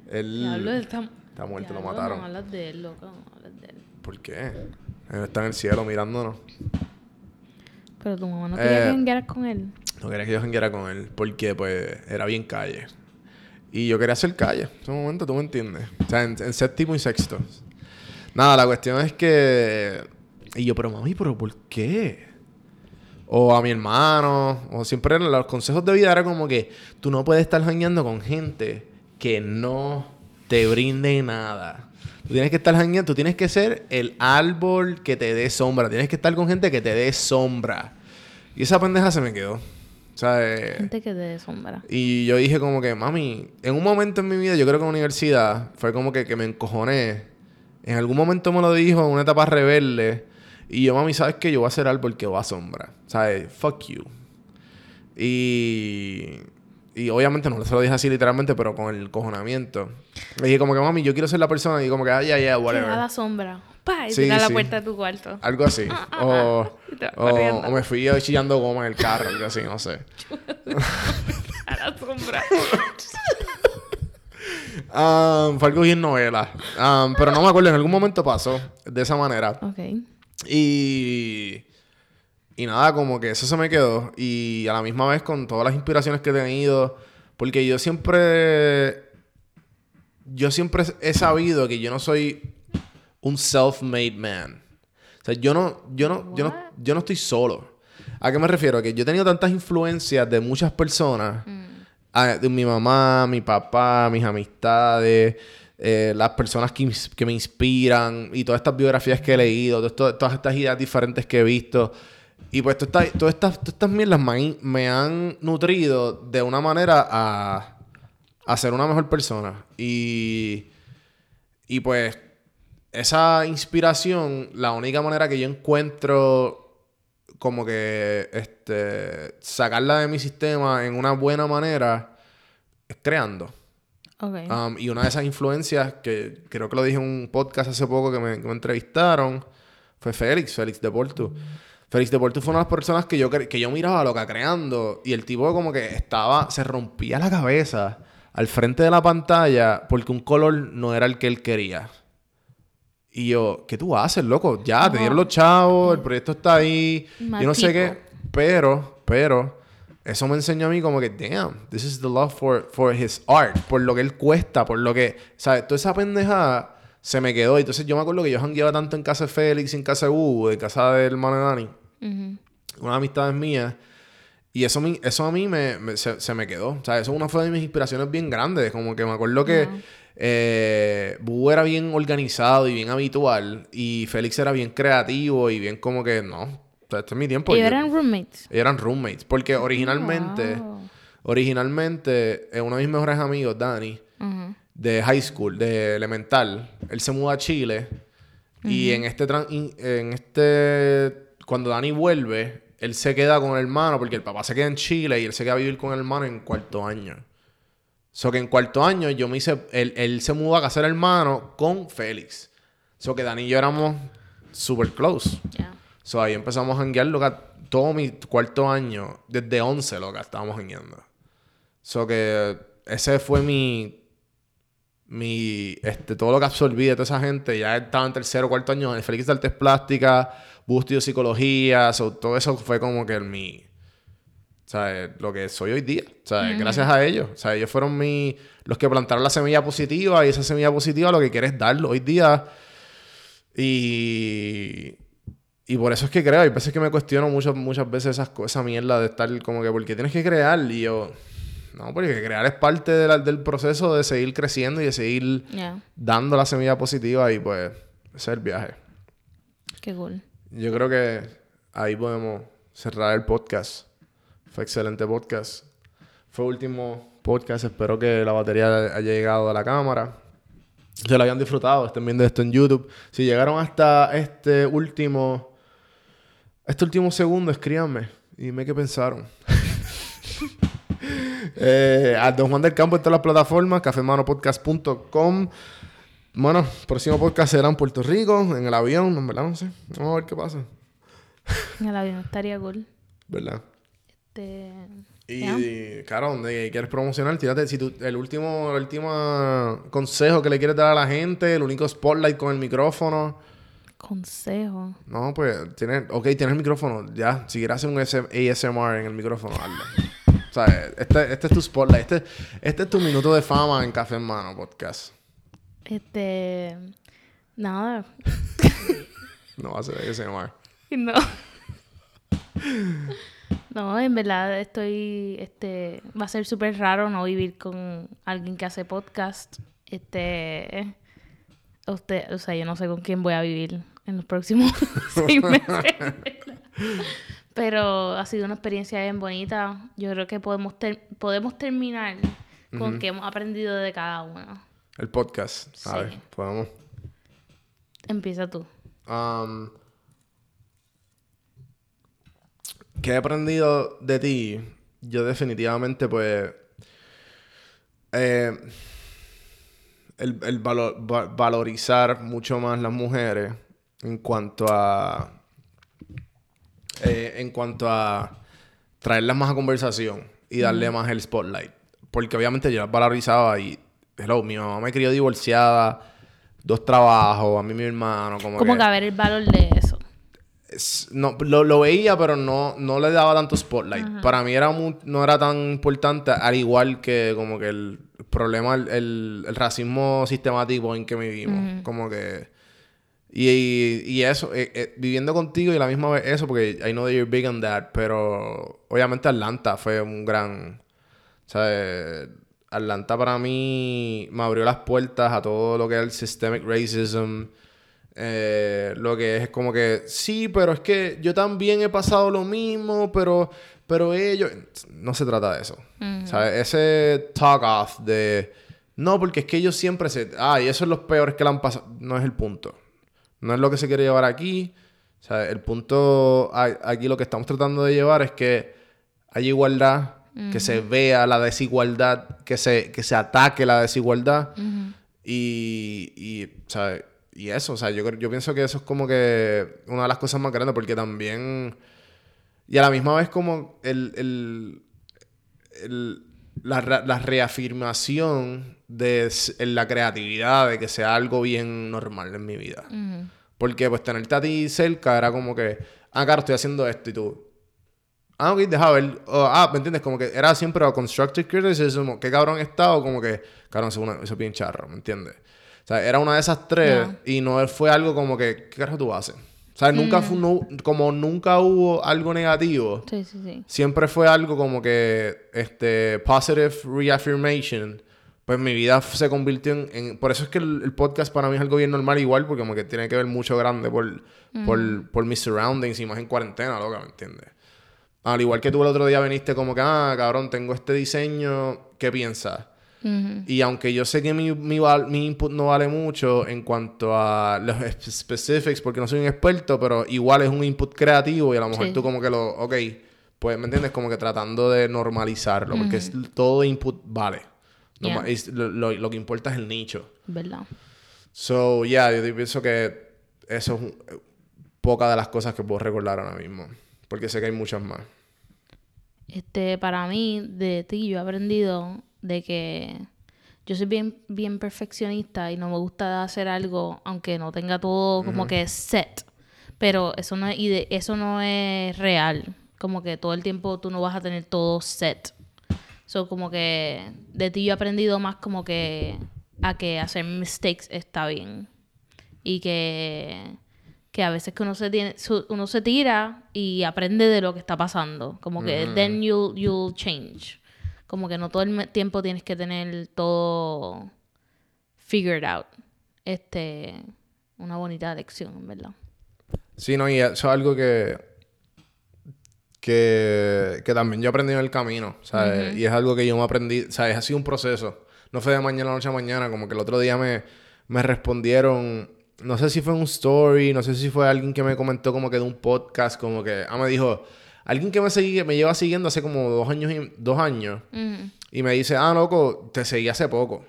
Él. Está... Está muerto, lo mataron. No hablas de él, loco. No hablas de él. ¿Por qué? Él está en el cielo mirándonos. Pero tu mamá no quería Eh, que janguearas con él. No quería que yo jangueara con él porque, pues, era bien calle. Y yo quería hacer calle. En ese momento, tú me entiendes. O sea, en, séptimo y sexto. Nada, la cuestión es que... Y yo, pero mami, ¿pero por qué? O a mi hermano. O siempre los consejos de vida era como que tú no puedes estar jangueando con gente que no te brinde nada. Tú tienes que estar jangueando, tú tienes que ser el árbol que te dé sombra. Tienes que estar con gente que te dé sombra. Y esa pendeja se me quedó. Sea, eh, Gente que te dé sombra. y yo dije como que, mami, en un momento en mi vida, yo creo que en la universidad, fue como que, que me encojoné. En algún momento me lo dijo, en una etapa rebelde. Y yo, mami, ¿sabes qué? Yo voy a hacer árbol que va a sombra. ¿Sabes? Fuck you. Y... Y obviamente no se lo dije así literalmente, pero con el cojonamiento. Le dije como que, mami, yo quiero ser la persona. Y como que, ah, ya, ya, Que whatever. da la sombra. Pa, y Sí, a la sí. puerta de tu cuarto. Algo así. o, te vas o, corriendo. o me fui chillando goma en el carro, algo así, no sé. A la sombra. Um, fue algo bien novela. Um, pero no me acuerdo, en algún momento pasó de esa manera. ok. Y. Y nada, como que eso se me quedó. Y a la misma vez con todas las inspiraciones que he tenido. Porque yo siempre. Yo siempre he sabido que yo no soy un self-made man. O sea, yo no, yo no, yo no, yo no estoy solo. ¿A qué me refiero? Que yo he tenido tantas influencias de muchas personas. Ah, de mi mamá, mi papá, mis amistades, eh, las personas que, que me inspiran y todas estas biografías que he leído, todo todas estas ideas diferentes que he visto. Y pues todas estas, todas estas, todas estas mierdas me han, me han nutrido de una manera a, a ser una mejor persona. Y, y pues esa inspiración, la única manera que yo encuentro como que este sacarla de mi sistema en una buena manera es creando. Um, y una de esas influencias que creo que lo dije en un podcast hace poco que me, que me entrevistaron fue Félix, Félix de Porto. Félix de Porto fue una de las personas que yo, que yo miraba loca creando y el tipo como que estaba, se rompía la cabeza al frente de la pantalla porque un color no era el que él quería. Y yo, ¿qué tú haces, loco? Ya, te dieron los chavos, el proyecto está ahí, yo no sé qué. Pero, pero, eso me enseñó a mí como que, damn, this is the love for, for his art, por lo que él cuesta, por lo que, ¿sabes? Toda esa pendejada se me quedó. Entonces yo me acuerdo que yo jangueaba tanto en casa de Félix en casa de Hugo, en casa del hermano de Dani, Ujú. unas amistades mías. Y eso, eso a mí me, me- se, se me quedó. O sea, eso es una fue de mis inspiraciones bien grandes. Como que me acuerdo que eh, Boo era bien organizado y bien habitual. Y Félix era bien creativo y bien como que, no, o sea, este es mi tiempo. Yo- eran roommates. eran roommates. Porque originalmente, Wow. originalmente, eh, uno de mis mejores amigos, Dani, de high school, de elemental, él se muda a Chile. Y en este, en este, cuando Dani vuelve, él se queda con el hermano, porque el papá se queda en Chile y él se queda a vivir con el hermano en cuarto año. So que en cuarto año yo me hice, él, él se mudó a casa del hermano con Félix. So que Dani y yo éramos super close. Ya. So ahí empezamos a janguear, loca, todo mi cuarto año, desde 11, loca, estábamos jangueando. So que ese fue mi, mi, este, todo lo que absorbí de toda esa gente. Ya estaba en tercero, cuarto año, el Félix de Artes Plásticas, Busto de Psicología, so, todo eso fue como que mi, ¿sabes? Lo que soy hoy día, ¿sabes? Gracias a ellos, sea, ellos fueron mi, los que plantaron la semilla positiva y esa semilla positiva lo que quieres darlo hoy día. Y... Y por eso es que creo, hay veces que me cuestiono muchas, muchas veces esas esa mierda de estar como que, porque tienes que crear? Y yo, no, porque crear es parte de la- del proceso de seguir creciendo y de seguir Ya. dando la semilla positiva y pues, ese es el viaje. Qué cool. Yo creo que ahí podemos cerrar el podcast. Fue excelente podcast. Fue último podcast. Espero que la batería haya llegado a la cámara. Se lo hayan disfrutado. Estén viendo esto en YouTube. Si llegaron hasta este último... Este último segundo, escríbanme. Y dime qué pensaron. eh, a Don Juan del Campo en todas las plataformas. cafemanopodcast.com bueno, próximo podcast será en Puerto Rico, en el avión, en verdad, no sé. Vamos a ver qué pasa. En el avión estaría cool. ¿Verdad? Este... Y, Ya. claro, ¿dónde quieres promocionar? Tírate, si tú, el último, el último consejo que le quieres dar a la gente, el único spotlight con el micrófono. Consejo. No, pues, tienes, ok, tienes el micrófono, ya. Si quieres hacer un SM ASMR en el micrófono, hazlo. o sea, este, este es tu spotlight, este, este es tu minuto de fama en Café en Mano Podcast. Este... Nada. No va a ser ASMR. No. No, en verdad estoy, este, va a ser súper raro no vivir con alguien que hace podcast. Este, usted, o sea, yo no sé con quién voy a vivir en los próximos seis meses. Pero ha sido una experiencia bien bonita. Yo creo que podemos, ter- podemos terminar con que hemos aprendido de cada uno. El podcast, Sí. podemos. Empieza tú. Um, ¿Qué he aprendido de ti? Yo definitivamente, pues... eh, el, el valo- va- valorizar mucho más las mujeres en cuanto a... eh, en cuanto a traerlas más a conversación y darle más el spotlight. Porque obviamente yo las valorizaba y... Hello, mi mamá me crió divorciada, dos trabajos, a mí mi hermano, como, Como que... que a ver el valor de eso. Es- no, lo, lo veía, pero no, no le daba tanto spotlight. Para mí era mu- no era tan importante, al igual que como que el problema, el, el- el racismo sistemático en que vivimos. Como que... Y, y, y eso, eh, eh, viviendo contigo y la misma vez eso, porque I know that you're big on that, pero obviamente Atlanta fue un gran... ¿Sabes? Atlanta para mí me abrió las puertas a todo lo que es el systemic racism. Eh, lo que es como que, sí, pero es que yo también he pasado lo mismo, pero, pero ellos... No se trata de eso. ¿Sabes? Ese talk off de... No, porque es que ellos siempre se... Ah, y eso es los peores que le han pasado. No es el punto. No es lo que se quiere llevar aquí. El punto... Aquí lo que estamos tratando de llevar es que hay igualdad que se vea la desigualdad, que se, que se ataque la desigualdad. Y, y, ¿sabes? Y eso, o sea, yo, yo pienso que eso es como que una de las cosas más grandes porque también... Y a la misma vez como el, el, el la, la, reafirmación de la creatividad, de que sea algo bien normal en mi vida. Porque pues tenerte a ti cerca era como que, ah, claro, estoy haciendo esto y tú, ah, ok, deja ver, ah, ¿me entiendes? Como que era siempre a constructive criticism, qué cabrón he estado, como que, cabrón, eso, eso es bien charro, ¿me entiendes? O sea, era una de esas tres y no fue algo como que, ¿qué carajo tú haces? O sea, nunca fue, mm. como nunca hubo algo negativo. Sí, sí, sí. Siempre fue algo como que, este, positive reaffirmation. Pues mi vida se convirtió en, Por eso es que el, podcast para mí es algo bien normal igual, porque como que tiene que ver mucho grande por, por, por mis surroundings y más en cuarentena, loca, ¿me entiendes? Al igual que tú el otro día viniste como que, ah, cabrón, tengo este diseño, ¿qué piensas? Y aunque yo sé que mi, mi, mi, input no vale mucho en cuanto a los specifics, porque no soy un experto, pero igual es un input creativo y a lo mejor tú como que lo, ok, pues, ¿me entiendes? Como que tratando de normalizarlo, porque es, todo input vale. lo, lo, que importa es el nicho. ¿Verdad? So, yeah, yo pienso que eso es poca de las cosas que puedo recordar ahora mismo, porque sé que hay muchas más. Este, para mí, de ti, yo he aprendido de que yo soy bien, bien perfeccionista y no me gusta hacer algo aunque no tenga todo como que set. Pero eso no es, eso no es real. Como que todo el tiempo tú no vas a tener todo set. So, como que de ti yo he aprendido más como que a que hacer mistakes está bien. Y que, que a veces que uno se, tiene, uno se tira y aprende de lo que está pasando. Como que then you'll, you'll change. Como que no todo el tiempo tienes que tener todo figured out. Este, una bonita lección, verdad. Sí, no, y eso es algo que, que, que también yo aprendí en el camino, ¿sabes? Y es algo que yo me aprendí, ¿sabes? Ha sido un proceso. No fue de mañana a la noche a mañana, como que el otro día me, me respondieron, no sé si fue un story, no sé si fue alguien que me comentó como que de un podcast, como que, ah, me dijo, Alguien que me sigue, me lleva siguiendo hace como dos años y, dos años. Y me dice, ah, loco, te seguí hace poco.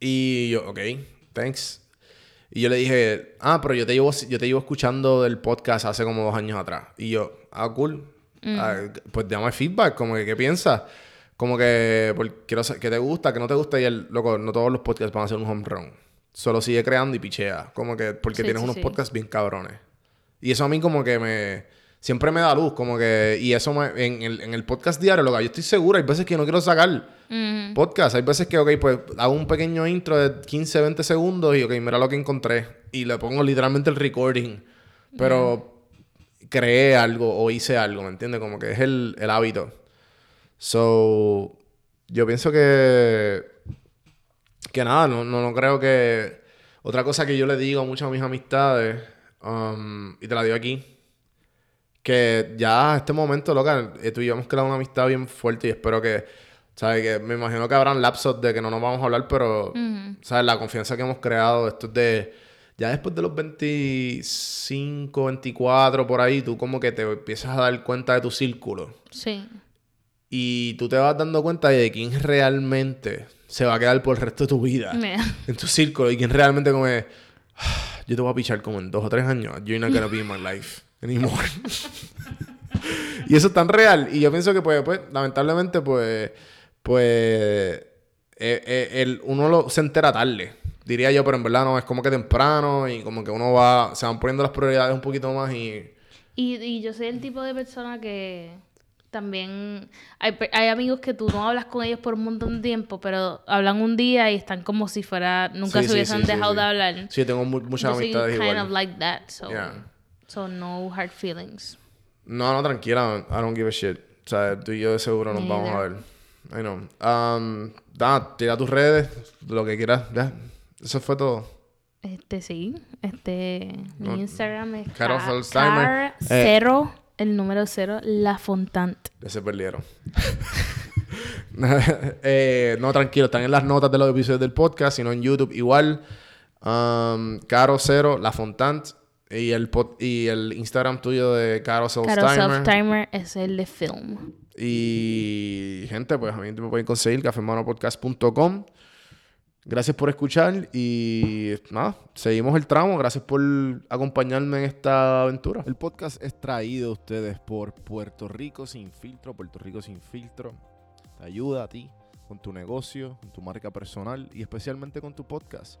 Y yo, ok, thanks. Y yo le dije, ah, pero yo te llevo, yo te llevo escuchando del podcast hace como dos años atrás. Y yo, ah, cool. Ah, pues dame feedback, como que, ¿qué piensas? Como que, quiero que te gusta, que no te gusta. Y el, loco, no todos los podcasts van a ser un home run. Solo sigue creando y pichea. Como que, porque tienes unos podcasts bien cabrones. Y eso a mí como que me siempre me da luz, como que, y eso me, en, el, en el podcast diario, lo que yo estoy seguro, hay veces que no quiero sacar podcast, hay veces que, ok, pues hago un pequeño intro de 15, 20 segundos y, ok, mira lo que encontré, y le pongo literalmente el recording, pero creé algo o hice algo, ¿me entiendes? Como que es el, el hábito. So, yo pienso que, que nada, no, no, no creo que... Otra cosa que yo le digo a muchas de mis amistades, um, y te la digo aquí, que ya a este momento, loca, eh, tú y yo hemos creado una amistad bien fuerte y espero que, ¿sabes? Que me imagino que habrán lapsos de que no nos vamos a hablar, pero, ¿sabes? La confianza que hemos creado, esto es de, ya después de los 25, 24, por ahí, tú como que te empiezas a dar cuenta de tu círculo. Sí. Y tú te vas dando cuenta de quién realmente se va a quedar por el resto de tu vida en tu círculo y quién realmente como es, ah, yo te voy a pichar como en dos o tres años, you're not gonna be in my life anymore. y eso es tan real. Y yo pienso que, pues, pues lamentablemente, pues, pues, eh, eh, el, uno lo, se entera tarde. Diría yo, pero en verdad no, es como que temprano y como que uno va, se van poniendo las prioridades un poquito más y... Y, y yo soy el tipo de persona que también hay, hay, amigos que tú no hablas con ellos por un montón de tiempo, pero hablan un día y están como si fuera nunca se hubiesen dejado de hablar. Sí, tengo muchas amistades kind of like that, so. So no hard feelings. No, no, tranquila. I don't give a shit. O sea, tú y yo de seguro nos vamos a ver. I know. Um, da, tira tus redes, lo que quieras. Ya. Eso fue todo. Este sí. Este. mi Instagram es. Carol Car eh. cero, el número cero, La Fontant. Ya se perdieron. eh, no, tranquilo. Están en las notas de los episodios del podcast, sino en YouTube igual. Um, Caro Cero, La Fontant. Y el, y el Instagram tuyo de Caro Self-Timer. Caro Timer es el de film. Y gente, pues a mí me pueden conseguir cafemanopodcast.com. Gracias por escuchar y nada, seguimos el tramo. Gracias por acompañarme en esta aventura. El podcast es traído a ustedes por Puerto Rico Sin Filtro. Puerto Rico Sin Filtro te ayuda a ti con tu negocio, con tu marca personal y especialmente con tu podcast.